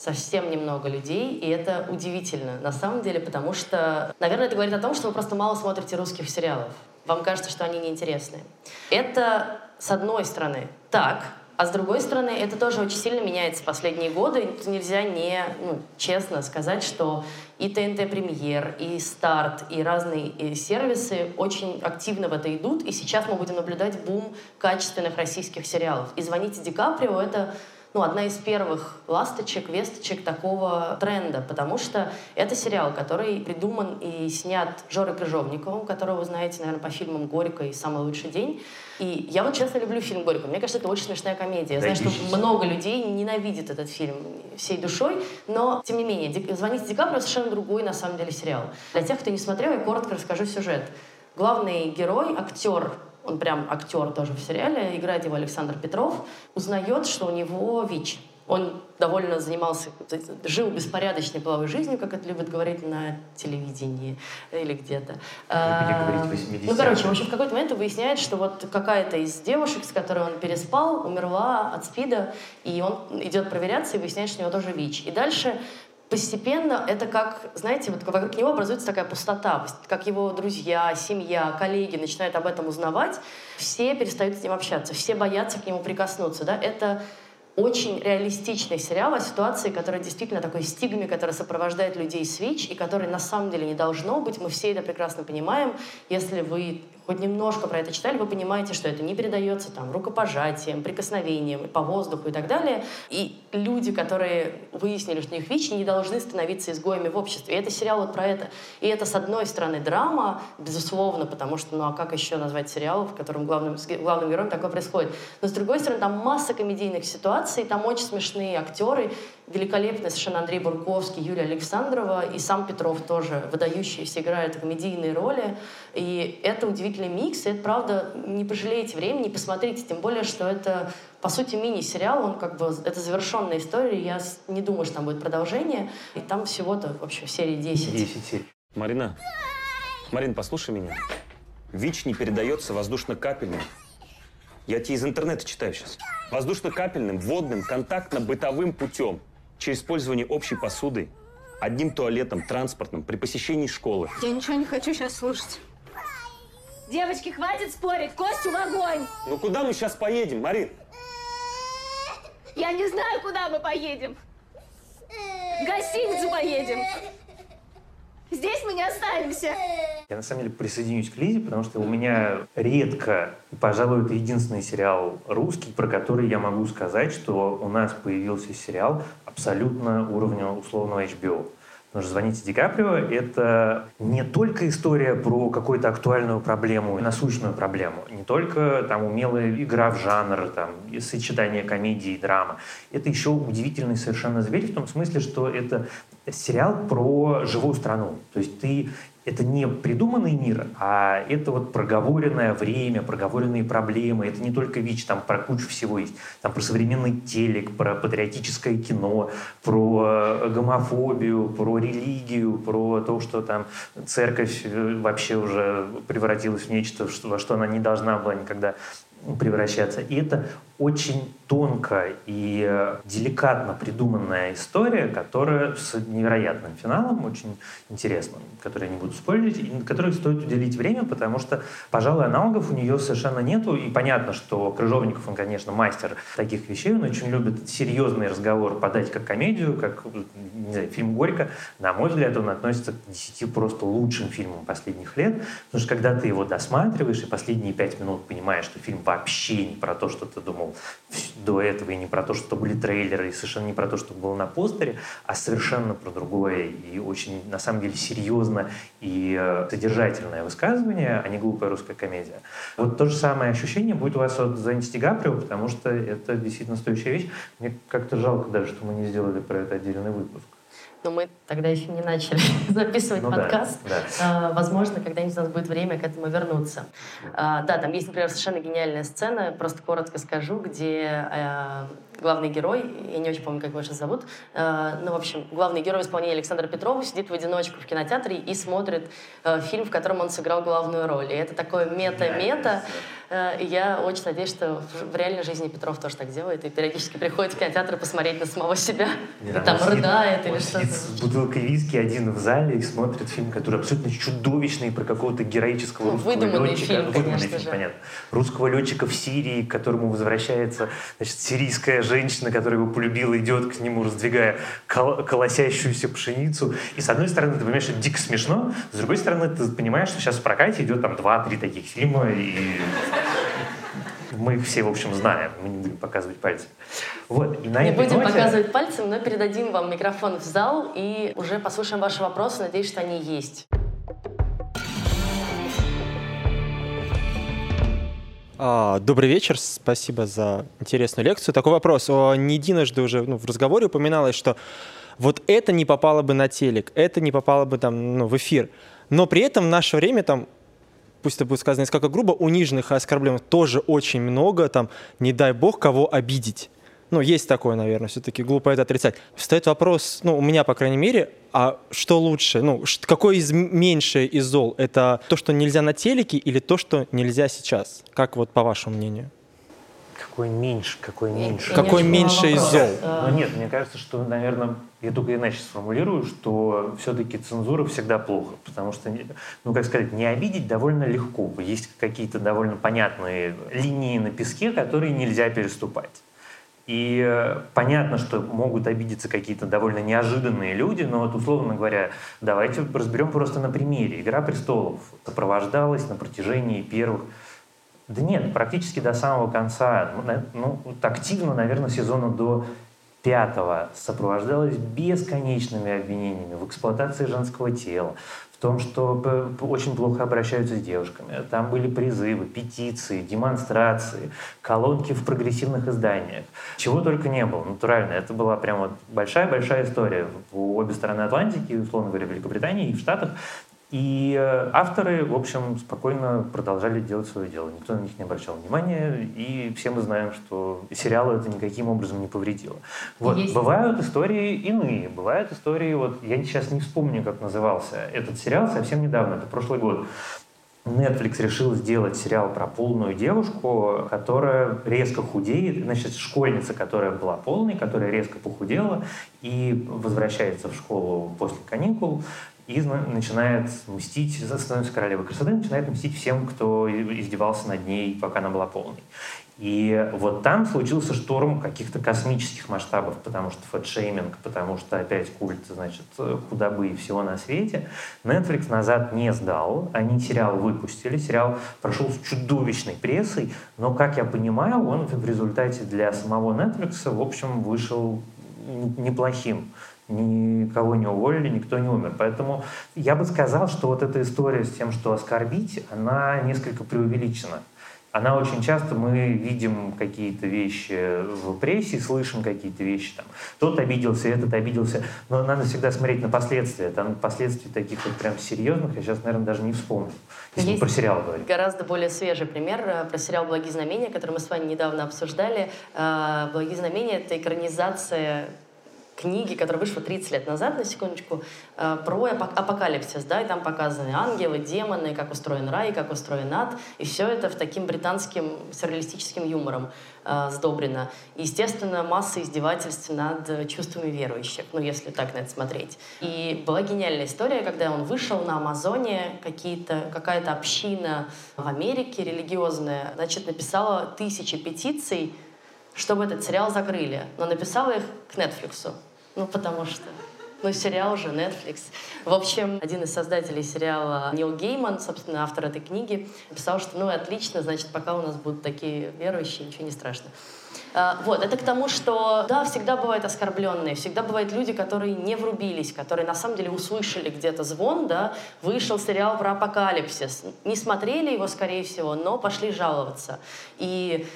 [SPEAKER 1] совсем немного людей, и это удивительно на самом деле, потому что, наверное, это говорит о том, что вы просто мало смотрите русских сериалов. Вам кажется, что они неинтересные. Это с одной стороны так, а с другой стороны, это тоже очень сильно меняется в последние годы. Нельзя не ну, честно сказать, что и ТНТ Премьер, и Старт, и разные и сервисы очень активно в это идут. И сейчас мы будем наблюдать бум качественных российских сериалов. И «Звоните Ди Каприо» — это ну, одна из первых ласточек, весточек такого тренда, потому что это сериал, который придуман и снят Жорой Крыжовниковым, которого вы знаете, наверное, по фильмам «Горько» и «Самый лучший день». И я вот честно люблю фильм «Горько». Мне кажется, это очень смешная комедия. Я знаю, что много людей ненавидит этот фильм всей душой, но, тем не менее, «Звоните Ди Каприо» совершенно другой, на самом деле, сериал. Для тех, кто не смотрел, я коротко расскажу сюжет. Главный герой, актер, он прям актер тоже в сериале, играет его Александр Петров, узнает, что у него ВИЧ. Он довольно занимался, жил беспорядочной половой жизнью, как это любят говорить на телевидении или где-то. А,
[SPEAKER 2] 80-е.
[SPEAKER 1] Ну, короче, в общем, в какой-то момент выясняет, что вот какая-то из девушек, с которой он переспал, умерла от СПИДа, и он идет проверяться и выясняет, что у него тоже ВИЧ. И дальше постепенно это как, знаете, вот вокруг него образуется такая пустота, как его друзья, семья, коллеги начинают об этом узнавать, все перестают с ним общаться, все боятся к нему прикоснуться, да, это очень реалистичный сериал о ситуации, которая действительно такой стигме, которая сопровождает людей с ВИЧ, и которой на самом деле не должно быть. Мы все это прекрасно понимаем. Если вы хоть немножко про это читали, вы понимаете, что это не передается там рукопожатием, прикосновением, по воздуху и так далее. И люди, которые выяснили, что у них ВИЧ, не должны становиться изгоями в обществе. И это сериал вот про это. И это, с одной стороны, драма, безусловно, потому что, ну а как еще назвать сериал, в котором главным, главным героем такое происходит? Но, с другой стороны, там масса комедийных ситуаций, там очень смешные актеры, великолепный совершенно Андрей Бурковский, Юлия Александрова и сам Петров тоже выдающиеся играют комедийные роли. И это удивительный микс, и это, правда, не пожалеете времени, посмотрите, тем более, что это, по сути, мини-сериал, он как бы, это завершенная история, я не думаю, что там будет продолжение, и там всего-то, в общем, серии 10.
[SPEAKER 2] 10 серий.
[SPEAKER 11] Марина, Марин, послушай меня. ВИЧ не передается воздушно-капельным. Я тебе из интернета читаю сейчас. Воздушно-капельным, водным, контактно-бытовым путем через использование общей посуды, одним туалетом, транспортным, при посещении школы.
[SPEAKER 12] Я ничего не хочу сейчас слушать. Девочки, хватит спорить, Костю в огонь!
[SPEAKER 11] Ну куда мы сейчас поедем, Марин?
[SPEAKER 12] Я не знаю, куда мы поедем. В гостиницу поедем. Здесь мы не останемся.
[SPEAKER 2] Я на самом деле присоединюсь к Лизе, потому что у меня редко, пожалуй, это единственный сериал русский, про который я могу сказать, что у нас появился сериал абсолютно уровня условного HBO. Потому что «Звоните Ди Каприо» — это не только история про какую-то актуальную проблему, насущную проблему, не только там умелая игра в жанр, там, сочетание комедии и драмы. Это еще удивительный совершенно зверь в том смысле, что это сериал про живую страну. То есть ты это не придуманный мир, а это вот проговоренное время, проговоренные проблемы. Это не только ВИЧ, там про кучу всего есть. Там про современный телек, про патриотическое кино, про э, гомофобию, про религию, про то, что там церковь э, вообще уже превратилась в нечто, во что она не должна была никогда превращаться. И это очень тонко и э, деликатно придуманная история, которая с невероятным финалом, очень интересным, который я не буду спорить, и на который стоит уделить время, потому что, пожалуй, аналогов у нее совершенно нету. И понятно, что Крыжовников, он, конечно, мастер таких вещей, он очень любит серьезный разговор подать как комедию, как не знаю, фильм «Горько». На мой взгляд, он относится к десяти просто лучшим фильмам последних лет, потому что когда ты его досматриваешь и последние пять минут понимаешь, что фильм вообще не про то, что ты думал до этого, и не про то, что были трейлеры, и совершенно не про то, что было на постере, а совершенно про другое, и очень, на самом деле, серьезно и э, содержательное высказывание, а не глупая русская комедия. Вот то же самое ощущение будет у вас от «Занести Гаприо», потому что это действительно стоящая вещь. Мне как-то жалко даже, что мы не сделали про это отдельный выпуск
[SPEAKER 1] но мы тогда еще не начали записывать ну, подкаст. Да, да. А, возможно, когда-нибудь у нас будет время к этому вернуться. А, да, там есть, например, совершенно гениальная сцена, просто коротко скажу, где а, главный герой, я не очень помню, как его сейчас зовут, э, ну, в общем, главный герой исполнения Александра Петрова сидит в одиночку в кинотеатре и смотрит э, фильм, в котором он сыграл главную роль. И это такое мета-мета. Э, и я очень надеюсь, что в реальной жизни Петров тоже так делает и периодически приходит в кинотеатр посмотреть на самого себя. Да, и там рыдает или что-то.
[SPEAKER 2] с бутылкой виски один в зале и смотрит фильм, который абсолютно чудовищный про какого-то героического ну, русского
[SPEAKER 1] выдуманный
[SPEAKER 2] летчика.
[SPEAKER 1] Фильм,
[SPEAKER 2] выдуманный
[SPEAKER 1] фильм,
[SPEAKER 2] же. понятно. Русского летчика в Сирии, к которому возвращается значит, сирийская женщина, которая его полюбила, идет к нему, раздвигая кол- колосящуюся пшеницу. И с одной стороны, ты понимаешь, это дико смешно, с другой стороны, ты понимаешь, что сейчас в прокате идет там два-три таких фильма, и мы их все, в общем, знаем, мы не будем показывать пальцем. Вот,
[SPEAKER 1] и на не будем ноте... показывать пальцем, но передадим вам микрофон в зал и уже послушаем ваши вопросы, надеюсь, что они есть.
[SPEAKER 13] Добрый вечер, спасибо за интересную лекцию. Такой вопрос. Не единожды уже ну, в разговоре упоминалось, что вот это не попало бы на телек, это не попало бы там ну, в эфир. Но при этом в наше время там пусть это будет сказано несколько грубо, униженных и оскорбленных тоже очень много, там, не дай бог кого обидеть ну, есть такое, наверное, все-таки глупо это отрицать. Встает вопрос, ну, у меня, по крайней мере, а что лучше? Ну, какое из меньшее из зол? Это то, что нельзя на телеке или то, что нельзя сейчас? Как вот по вашему мнению?
[SPEAKER 2] Какой меньше, какой меньше.
[SPEAKER 13] Какой меньше из зол?
[SPEAKER 2] Но нет, мне кажется, что, наверное, я только иначе сформулирую, что все-таки цензура всегда плохо, потому что, ну, как сказать, не обидеть довольно легко. Есть какие-то довольно понятные линии на песке, которые нельзя переступать. И э, понятно, что могут обидеться какие-то довольно неожиданные люди, но вот, условно говоря, давайте разберем просто на примере. «Игра престолов» сопровождалась на протяжении первых да нет, практически до самого конца, ну, ну, вот активно, наверное, сезона до пятого сопровождалась бесконечными обвинениями в эксплуатации женского тела, том, что очень плохо обращаются с девушками. Там были призывы, петиции, демонстрации, колонки в прогрессивных изданиях. Чего только не было, натурально. Это была прям вот большая-большая история по обе стороны Атлантики, условно говоря, Великобритании и в Штатах. И э, авторы, в общем, спокойно продолжали делать свое дело. Никто на них не обращал внимания, и все мы знаем, что сериалу это никаким образом не повредило. Вот.
[SPEAKER 1] Есть-
[SPEAKER 2] Бывают истории иные. Бывают истории, вот я сейчас не вспомню, как назывался этот сериал совсем недавно, это прошлый год. Netflix решил сделать сериал про полную девушку, которая резко худеет. Значит, школьница, которая была полной, которая резко похудела и возвращается в школу после каникул и начинает мстить, становится королевой красоты, начинает мстить всем, кто издевался над ней, пока она была полной. И вот там случился шторм каких-то космических масштабов, потому что фэтшейминг, потому что опять культ, значит, худобы и всего на свете. Netflix назад не сдал, они сериал выпустили, сериал прошел с чудовищной прессой, но, как я понимаю, он в результате для самого Netflix, в общем, вышел неплохим. Никого не уволили, никто не умер. Поэтому я бы сказал, что вот эта история с тем, что оскорбить, она несколько преувеличена. Она очень часто мы видим какие-то вещи в прессе, слышим какие-то вещи там. Тот обиделся, этот обиделся. Но надо всегда смотреть на последствия. Там последствий таких вот прям серьезных я сейчас, наверное, даже не вспомню. Если
[SPEAKER 1] Есть
[SPEAKER 2] про сериал говорим.
[SPEAKER 1] Гораздо более свежий пример э, про сериал «Благие знамения», который мы с вами недавно обсуждали. Э, «Благие знамения» — это экранизация книги, которая вышла 30 лет назад, на секундочку, э, про апок- апокалипсис, да, и там показаны ангелы, демоны, как устроен рай, как устроен ад, и все это в таким британским сюрреалистическим юмором э, сдобрено. И, естественно, масса издевательств над чувствами верующих, ну, если так на это смотреть. И была гениальная история, когда он вышел на Амазоне, какая-то община в Америке религиозная, значит, написала тысячи петиций, чтобы этот сериал закрыли, но написала их к Netflix. Ну, потому что... Ну, сериал же, Netflix. В общем, один из создателей сериала Нил Гейман, собственно, автор этой книги, написал, что ну отлично, значит, пока у нас будут такие верующие, ничего не страшно. А, Вот, это к тому, что да, всегда бывают оскорбленные, всегда бывают люди, которые не врубились, которые на самом деле услышали где-то звон, да, вышел сериал про апокалипсис, не смотрели его, скорее всего, но пошли жаловаться. И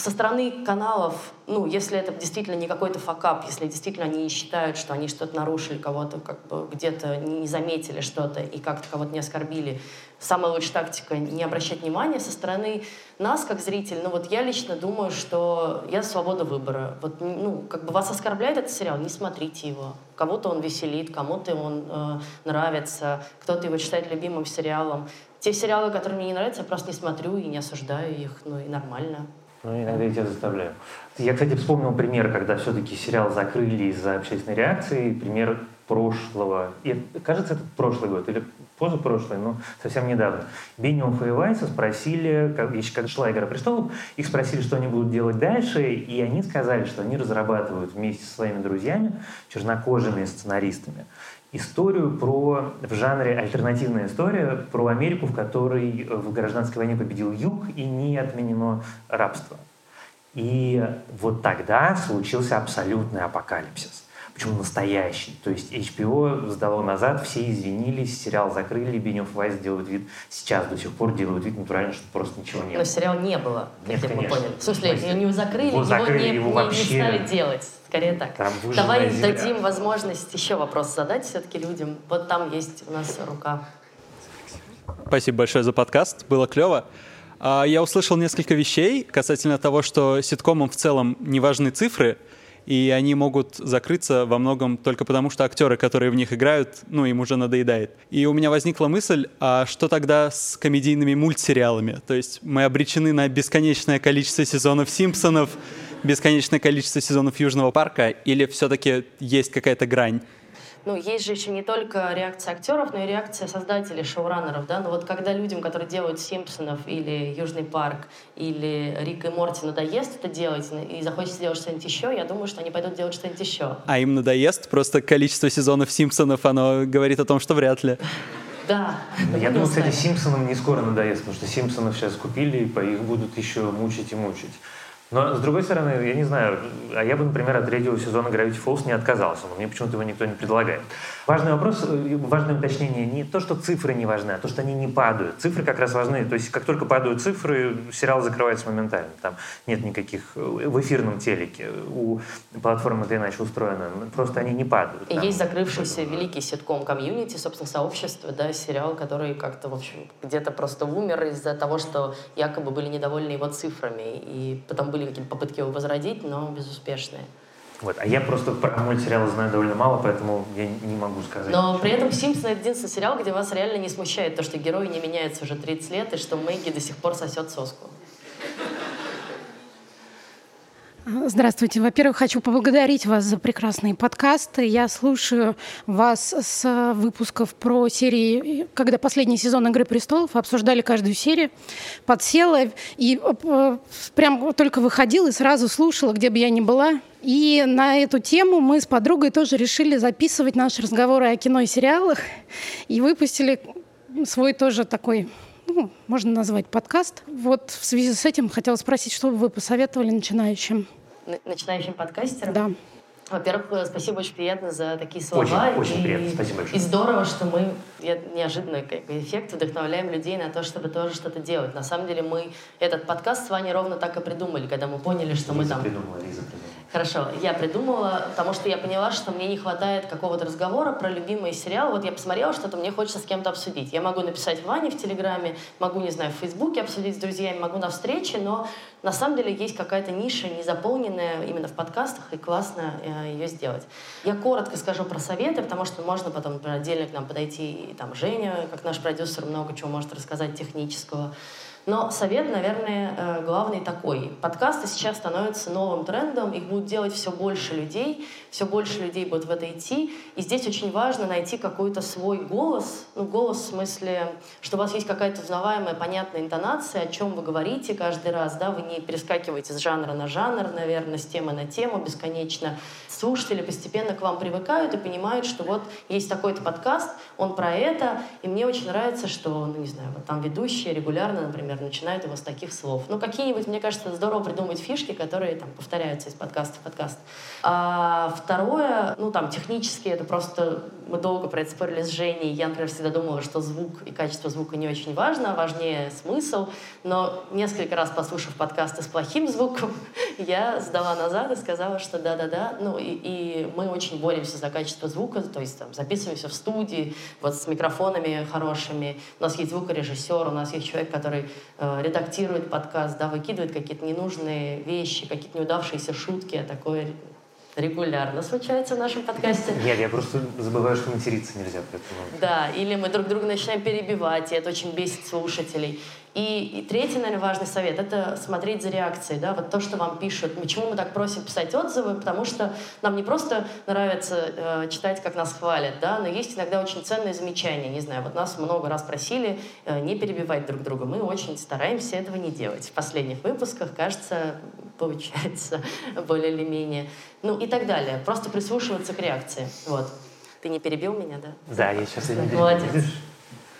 [SPEAKER 1] со стороны каналов, ну, если это действительно не какой-то факап, если действительно они считают, что они что-то нарушили, кого-то как бы где-то не заметили что-то и как-то кого-то не оскорбили, самая лучшая тактика — не обращать внимания. Со стороны нас, как зрителей, ну, вот я лично думаю, что я свобода выбора. Вот, ну, как бы вас оскорбляет этот сериал, не смотрите его. Кого-то он веселит, кому-то он э, нравится, кто-то его считает любимым сериалом. Те сериалы, которые мне не нравятся, я просто не смотрю и не осуждаю их, ну и нормально.
[SPEAKER 2] Ну, иногда я тебя заставляю. Я, кстати, вспомнил пример, когда все-таки сериал закрыли из-за общественной реакции. Пример прошлого. И, кажется, это прошлый год или позапрошлый, но совсем недавно. Бениофа и Вайса спросили, как, когда шла «Игра престолов», их спросили, что они будут делать дальше, и они сказали, что они разрабатывают вместе со своими друзьями, чернокожими сценаристами, историю про, в жанре альтернативная история про Америку, в которой в гражданской войне победил Юг и не отменено рабство. И вот тогда случился абсолютный апокалипсис. Причем настоящий. То есть HBO сдало назад, все извинились, сериал закрыли, Бенев Вайс делают вид, сейчас до сих пор делают вид натурально, что просто ничего нет.
[SPEAKER 1] Но сериала не было,
[SPEAKER 2] Нет,
[SPEAKER 1] как мы
[SPEAKER 2] конечно.
[SPEAKER 1] поняли. В смысле, его не закрыли,
[SPEAKER 2] его
[SPEAKER 1] его,
[SPEAKER 2] закрыли,
[SPEAKER 1] не,
[SPEAKER 2] его
[SPEAKER 1] не- не
[SPEAKER 2] вообще-
[SPEAKER 1] стали делать. Скорее так.
[SPEAKER 2] Там
[SPEAKER 1] Давай
[SPEAKER 2] земля.
[SPEAKER 1] дадим возможность еще вопрос задать все-таки людям. Вот там есть у нас рука.
[SPEAKER 14] Спасибо большое за подкаст, было клево. А, Я услышал несколько вещей касательно того, что ситкомам в целом не важны цифры, и они могут закрыться во многом только потому, что актеры, которые в них играют, ну, им уже надоедает. И у меня возникла мысль, а что тогда с комедийными мультсериалами? То есть мы обречены на бесконечное количество сезонов «Симпсонов», бесконечное количество сезонов Южного парка, или все-таки есть какая-то грань?
[SPEAKER 1] Ну, есть же еще не только реакция актеров, но и реакция создателей, шоураннеров, да, но вот когда людям, которые делают «Симпсонов» или «Южный парк» или «Рик и Морти» надоест это делать и захочется делать что-нибудь еще, я думаю, что они пойдут делать что-нибудь еще.
[SPEAKER 14] А им надоест? Просто количество сезонов «Симпсонов», оно говорит о том, что вряд ли.
[SPEAKER 1] Да.
[SPEAKER 2] Я думаю, кстати, Симпсонам не скоро надоест, потому что Симпсонов сейчас купили, и их будут еще мучить и мучить. Но, с другой стороны, я не знаю, а я бы, например, от третьего сезона Gravity Falls не отказался, но мне почему-то его никто не предлагает. Важный вопрос, э, важное уточнение, не то, что цифры не важны, а то, что они не падают. Цифры как раз важны, то есть как только падают цифры, сериал закрывается моментально. Там нет никаких э, в эфирном телеке, у платформы это иначе устроено, просто они не падают.
[SPEAKER 1] И там. есть закрывшийся великий ситком комьюнити, собственно, сообщество, да, сериал, который как-то, в общем, где-то просто умер из-за того, что якобы были недовольны его цифрами, и потом были какие-то попытки его возродить, но безуспешные.
[SPEAKER 2] Вот. А я просто про мультсериалы знаю довольно мало, поэтому я не могу сказать.
[SPEAKER 1] Но при этом «Симпсоны» — это единственный сериал, где вас реально не смущает то, что герои не меняются уже 30 лет, и что Мэгги до сих пор сосет соску.
[SPEAKER 15] Здравствуйте. Во-первых, хочу поблагодарить вас за прекрасные подкасты. Я слушаю вас с выпусков про серии, когда последний сезон «Игры престолов» обсуждали каждую серию. Подсела и э, прям только выходила и сразу слушала, где бы я ни была. И на эту тему мы с подругой тоже решили записывать наши разговоры о кино и сериалах. И выпустили свой тоже такой ну, можно назвать подкаст. Вот в связи с этим хотела спросить, что бы вы посоветовали начинающим?
[SPEAKER 1] Начинающим подкастерам?
[SPEAKER 15] Да.
[SPEAKER 1] Во-первых, э, спасибо очень приятно за такие слова.
[SPEAKER 2] Очень, очень и, приятно, спасибо большое.
[SPEAKER 1] И здорово, что мы, неожиданный как бы, эффект, вдохновляем людей на то, чтобы тоже что-то делать. На самом деле мы этот подкаст с вами ровно так и придумали, когда мы поняли, что
[SPEAKER 2] Лиза
[SPEAKER 1] мы там...
[SPEAKER 2] Придумала, Лиза придумала.
[SPEAKER 1] Хорошо, я придумала, потому что я поняла, что мне не хватает какого-то разговора про любимый сериал. Вот я посмотрела что-то, мне хочется с кем-то обсудить. Я могу написать Ване в Телеграме, могу, не знаю, в Фейсбуке обсудить с друзьями, могу на встрече, но на самом деле есть какая-то ниша, не заполненная именно в подкастах, и классно э, ее сделать. Я коротко скажу про советы, потому что можно потом, например, отдельно к нам подойти, и там Женя, как наш продюсер, много чего может рассказать технического. Но совет, наверное, э, главный такой. Подкасты сейчас становятся новым трендом, их будут делать все больше людей, все больше людей будут в это идти. И здесь очень важно найти какой-то свой голос, ну, голос в смысле, что у вас есть какая-то узнаваемая, понятная интонация, о чем вы говорите каждый раз, да, вы не перескакиваете с жанра на жанр, наверное, с темы на тему бесконечно. Слушатели постепенно к вам привыкают и понимают, что вот есть такой-то подкаст, он про это, и мне очень нравится, что, ну, не знаю, вот там ведущие регулярно, например, начинают его с таких слов. Ну, какие-нибудь, мне кажется, здорово придумать фишки, которые там повторяются из подкаста в подкаст. А второе, ну, там, технически это просто... Мы долго про это спорили с Женей. Я, например, всегда думала, что звук и качество звука не очень важно, важнее смысл. Но несколько раз послушав подкасты с плохим звуком, я сдала назад и сказала, что да-да-да. Ну, и, и мы очень боремся за качество звука, то есть там записываемся в студии, вот с микрофонами хорошими. У нас есть звукорежиссер, у нас есть человек, который э, редактирует подкаст, да, выкидывает какие-то ненужные вещи, какие-то неудавшиеся шутки, а такое регулярно случается в нашем подкасте.
[SPEAKER 2] Нет, я просто забываю, что материться нельзя. Поэтому...
[SPEAKER 1] Да, или мы друг друга начинаем перебивать, и это очень бесит слушателей. И, и третий, наверное, важный совет — это смотреть за реакцией, да, вот то, что вам пишут. Почему мы так просим писать отзывы? Потому что нам не просто нравится э, читать, как нас хвалят, да, но есть иногда очень ценные замечания. Не знаю, вот нас много раз просили э, не перебивать друг друга. Мы очень стараемся этого не делать. В последних выпусках, кажется, получается более или менее. Ну и так далее. Просто прислушиваться к реакции. Вот. Ты не перебил меня, да?
[SPEAKER 2] Да, я сейчас...
[SPEAKER 1] Молодец.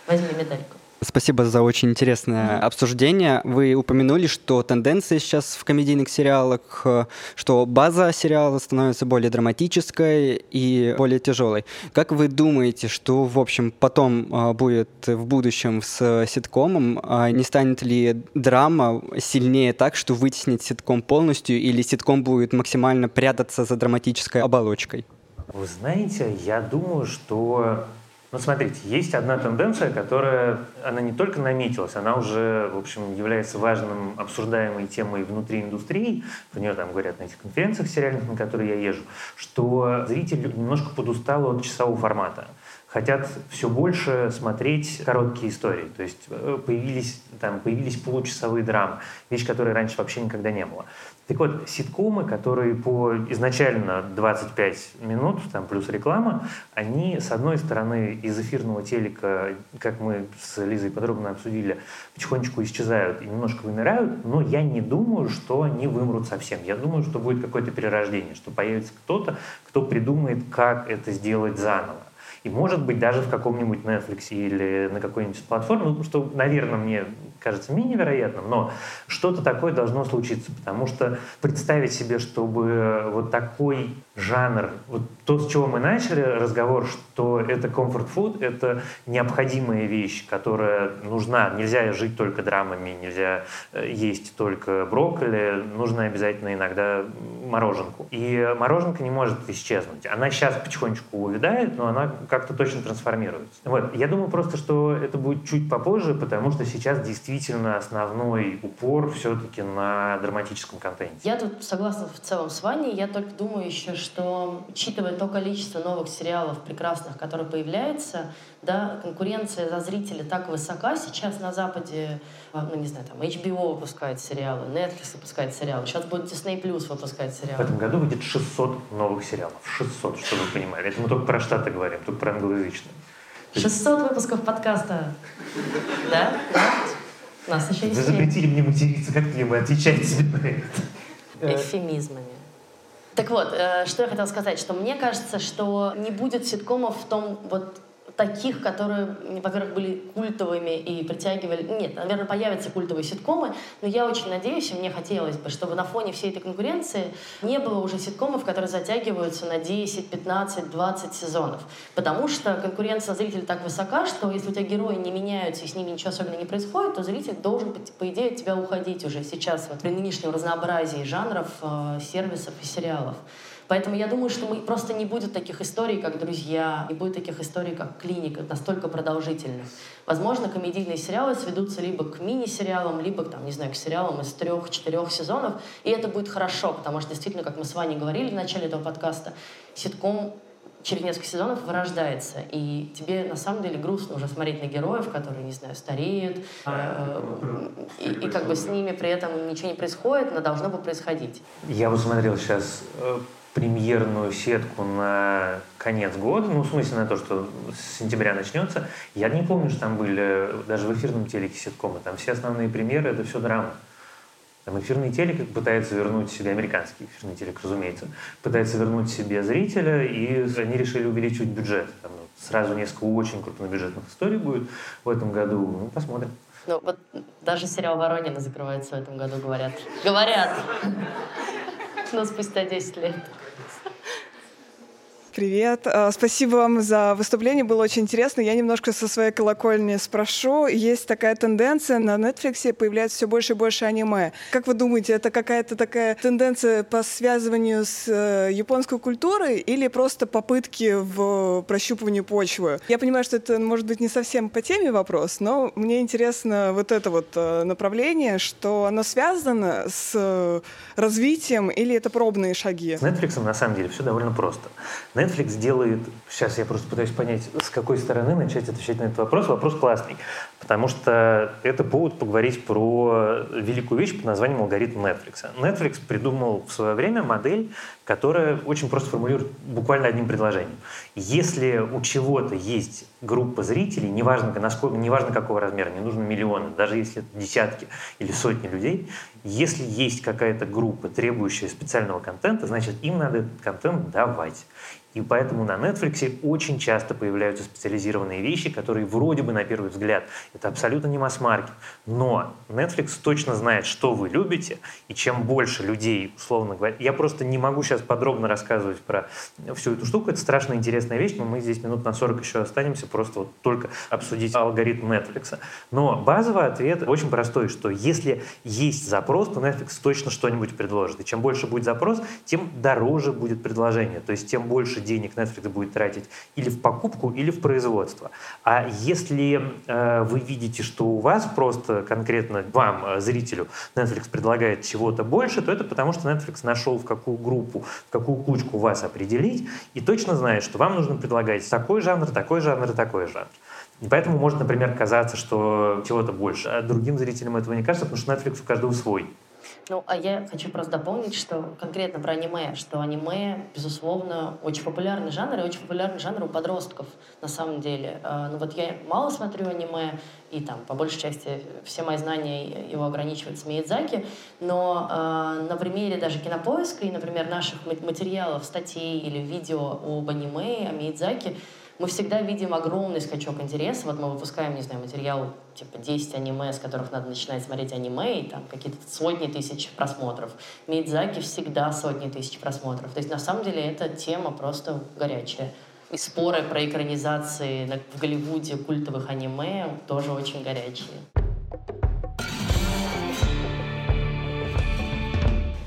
[SPEAKER 1] Возьми медальку.
[SPEAKER 16] Спасибо за очень интересное обсуждение. Вы упомянули, что тенденция сейчас в комедийных сериалах, что база сериала становится более драматической и более тяжелой. Как вы думаете, что, в общем, потом а, будет в будущем с ситкомом? А не станет ли драма сильнее так, что вытеснит ситком полностью, или ситком будет максимально прятаться за драматической оболочкой?
[SPEAKER 2] Вы знаете, я думаю, что Ну, смотрите, есть одна тенденция, которая, она не только наметилась, она уже, в общем, является важным обсуждаемой темой внутри индустрии, про нее там говорят на этих конференциях сериальных, на которые я езжу, что зритель немножко подустал от часового формата хотят все больше смотреть короткие истории. То есть э, появились, там, появились получасовые драмы, вещь, которой раньше вообще никогда не было. Так вот, ситкомы, которые по изначально 25 минут, там плюс реклама, они, с одной стороны, из эфирного телека, как мы с Лизой подробно обсудили, потихонечку исчезают и немножко вымирают, но я не думаю, что они вымрут совсем. Я думаю, что будет какое-то перерождение, что появится кто-то, кто придумает, как это сделать заново. И может быть даже в каком-нибудь Netflix или на какой-нибудь платформе, ну, что, наверное, мне кажется менее вероятным, но что-то такое должно случиться, потому что представить себе, чтобы вот такой жанр, вот то, с чего мы начали разговор, что это comfort food, это необходимая вещь, которая нужна. Нельзя жить только драмами, нельзя э, есть только брокколи, нужно обязательно иногда мороженку. И мороженка не может исчезнуть. Она сейчас потихонечку увядает, но она как-то точно трансформируется. Вот. Я думаю просто, что это будет чуть попозже, потому что сейчас действительно основной упор все-таки на драматическом контенте.
[SPEAKER 1] Я тут согласна в целом с Ваней. Я только думаю еще, что учитывая то количество новых сериалов прекрасных, которые появляются, да, конкуренция за зрителя так высока сейчас на Западе, а, ну, не знаю, там, HBO выпускает сериалы, Netflix выпускает сериалы, сейчас будет Disney Plus выпускать сериалы.
[SPEAKER 2] В этом году выйдет 600 новых сериалов. 600, чтобы вы понимали. Это мы только про Штаты говорим, только про англоязычные.
[SPEAKER 1] 600 выпусков подкаста. Да? Да? У нас еще есть
[SPEAKER 2] Вы запретили мне материться, как мне вы отвечаете себе на это?
[SPEAKER 1] Эвфемизмами. Так вот, э, что я хотела сказать, что мне кажется, что не будет ситкомов в том вот таких, которые, во-первых, были культовыми и притягивали... Нет, наверное, появятся культовые ситкомы, но я очень надеюсь, и мне хотелось бы, чтобы на фоне всей этой конкуренции не было уже ситкомов, которые затягиваются на 10, 15, 20 сезонов. Потому что конкуренция зрителя так высока, что если у тебя герои не меняются и с ними ничего особенного не происходит, то зритель должен, по идее, от тебя уходить уже сейчас, вот, при нынешнем разнообразии жанров, э, сервисов и сериалов. Поэтому я думаю, что мы просто не будет таких историй, как «Друзья», не будет таких историй, как «Клиника», настолько продолжительных. Возможно, комедийные сериалы сведутся либо к мини-сериалам, либо, там, не знаю, к сериалам из трех-четырех сезонов, и это будет хорошо, потому что действительно, как мы с вами говорили в начале этого подкаста, ситком через несколько сезонов вырождается, и тебе на самом деле грустно уже смотреть на героев, которые, не знаю, стареют, э, и, и как бы с ними при этом ничего не происходит, но должно бы происходить.
[SPEAKER 2] Я вот смотрел сейчас э, премьерную сетку на конец года, ну, в смысле на то, что с сентября начнется, я не помню, что там были даже в эфирном телеке ситкомы, там все основные премьеры — это все драма. Там эфирный телек пытается вернуть себе, американский эфирный телек, разумеется, пытается вернуть себе зрителя, и они решили увеличивать бюджет. Там, сразу несколько очень крупнобюджетных историй будет в этом году. Ну, посмотрим.
[SPEAKER 1] Ну, вот даже сериал «Воронина» закрывается в этом году, говорят. Говорят! Но спустя 10 лет.
[SPEAKER 17] Привет. А, спасибо вам за выступление, было очень интересно. Я немножко со своей колокольни спрошу. Есть такая тенденция, на Netflix появляется все больше и больше аниме. Как вы думаете, это какая-то такая тенденция по связыванию с э, японской культурой или просто попытки в прощупывании почвы? Я понимаю, что это может быть не совсем по теме вопрос, но мне интересно вот это вот э, направление, что оно связано с э, развитием или это пробные шаги?
[SPEAKER 2] С Netflix на самом деле все довольно просто. Netflix делает, сейчас я просто пытаюсь понять, с какой стороны начать отвечать на этот вопрос. Вопрос классный, потому что это повод поговорить про великую вещь под названием алгоритм Netflix. Netflix придумал в свое время модель, которая очень просто формулирует буквально одним предложением. Если у чего-то есть группа зрителей, неважно, насколько, неважно какого размера, не нужно миллионы, даже если это десятки или сотни людей, если есть какая-то группа, требующая специального контента, значит, им надо этот контент давать. И поэтому на Netflix очень часто появляются специализированные вещи, которые вроде бы на первый взгляд это абсолютно не масс-маркет. Но Netflix точно знает, что вы любите, и чем больше людей, условно говоря, я просто не могу сейчас подробно рассказывать про всю эту штуку, это страшно интересная вещь, но мы здесь минут на 40 еще останемся, просто вот только обсудить алгоритм Netflix. Но базовый ответ очень простой, что если есть запрос, то Netflix точно что-нибудь предложит. И чем больше будет запрос, тем дороже будет предложение. То есть тем больше денег Netflix будет тратить или в покупку, или в производство. А если э, вы видите, что у вас просто конкретно вам, э, зрителю, Netflix предлагает чего-то больше, то это потому, что Netflix нашел, в какую группу, в какую кучку вас определить, и точно знает, что вам нужно предлагать такой жанр, такой жанр и такой жанр. И поэтому может, например, казаться, что чего-то больше. А другим зрителям этого не кажется, потому что Netflix у каждого свой.
[SPEAKER 1] Ну, а я хочу просто дополнить, что конкретно про аниме, что аниме, безусловно, очень популярный жанр, и очень популярный жанр у подростков, на самом деле. А, ну вот я мало смотрю аниме, и там, по большей части, все мои знания его ограничивают с Миядзаки, но э, на примере даже кинопоиска и, например, наших материалов, статей или видео об аниме, о Миядзаки, мы всегда видим огромный скачок интереса. Вот мы выпускаем, не знаю, материал типа 10 аниме, с которых надо начинать смотреть аниме, и там какие-то сотни тысяч просмотров. Мидзаки всегда сотни тысяч просмотров. То есть на самом деле эта тема просто горячая. И споры про экранизации в Голливуде культовых аниме тоже очень горячие.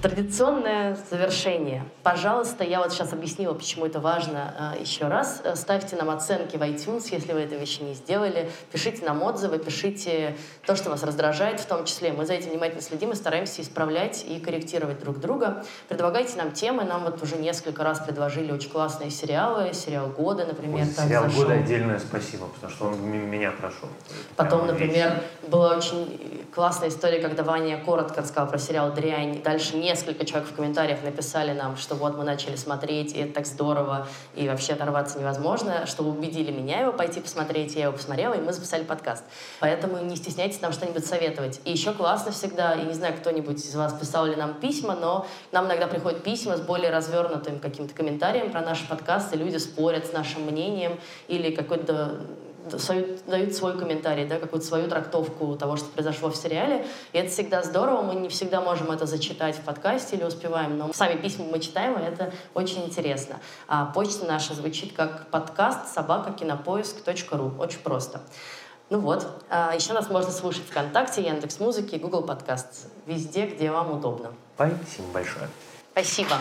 [SPEAKER 1] Традиционное завершение. Пожалуйста, я вот сейчас объяснила, почему это важно а, еще раз. Э, ставьте нам оценки в iTunes, если вы этого еще не сделали. Пишите нам отзывы, пишите то, что вас раздражает в том числе. Мы за этим внимательно следим и стараемся исправлять и корректировать друг друга. Предлагайте нам темы. Нам вот уже несколько раз предложили очень классные сериалы. Сериал года, например.
[SPEAKER 2] Ой, сериал зашел. года отдельное спасибо, потому что он меня прошел.
[SPEAKER 1] Потом, например, была очень классная история, когда Ваня коротко рассказал про сериал «Дрянь». Дальше не несколько человек в комментариях написали нам, что вот мы начали смотреть, и это так здорово, и вообще оторваться невозможно, что убедили меня его пойти посмотреть, я его посмотрела, и мы записали подкаст. Поэтому не стесняйтесь нам что-нибудь советовать. И еще классно всегда, я не знаю, кто-нибудь из вас писал ли нам письма, но нам иногда приходят письма с более развернутым каким-то комментарием про наш подкаст, и люди спорят с нашим мнением или какой-то свою, дают свой комментарий, да, какую-то свою трактовку того, что произошло в сериале. И это всегда здорово. Мы не всегда можем это зачитать в подкасте или успеваем, но сами письма мы читаем, и это очень интересно. А почта наша звучит как подкаст собакакинопоиск.ру. Очень просто. Ну вот. А еще нас можно слушать ВКонтакте, Яндекс Музыки, Google Подкаст. Везде, где вам удобно.
[SPEAKER 2] Спасибо большое.
[SPEAKER 1] Спасибо.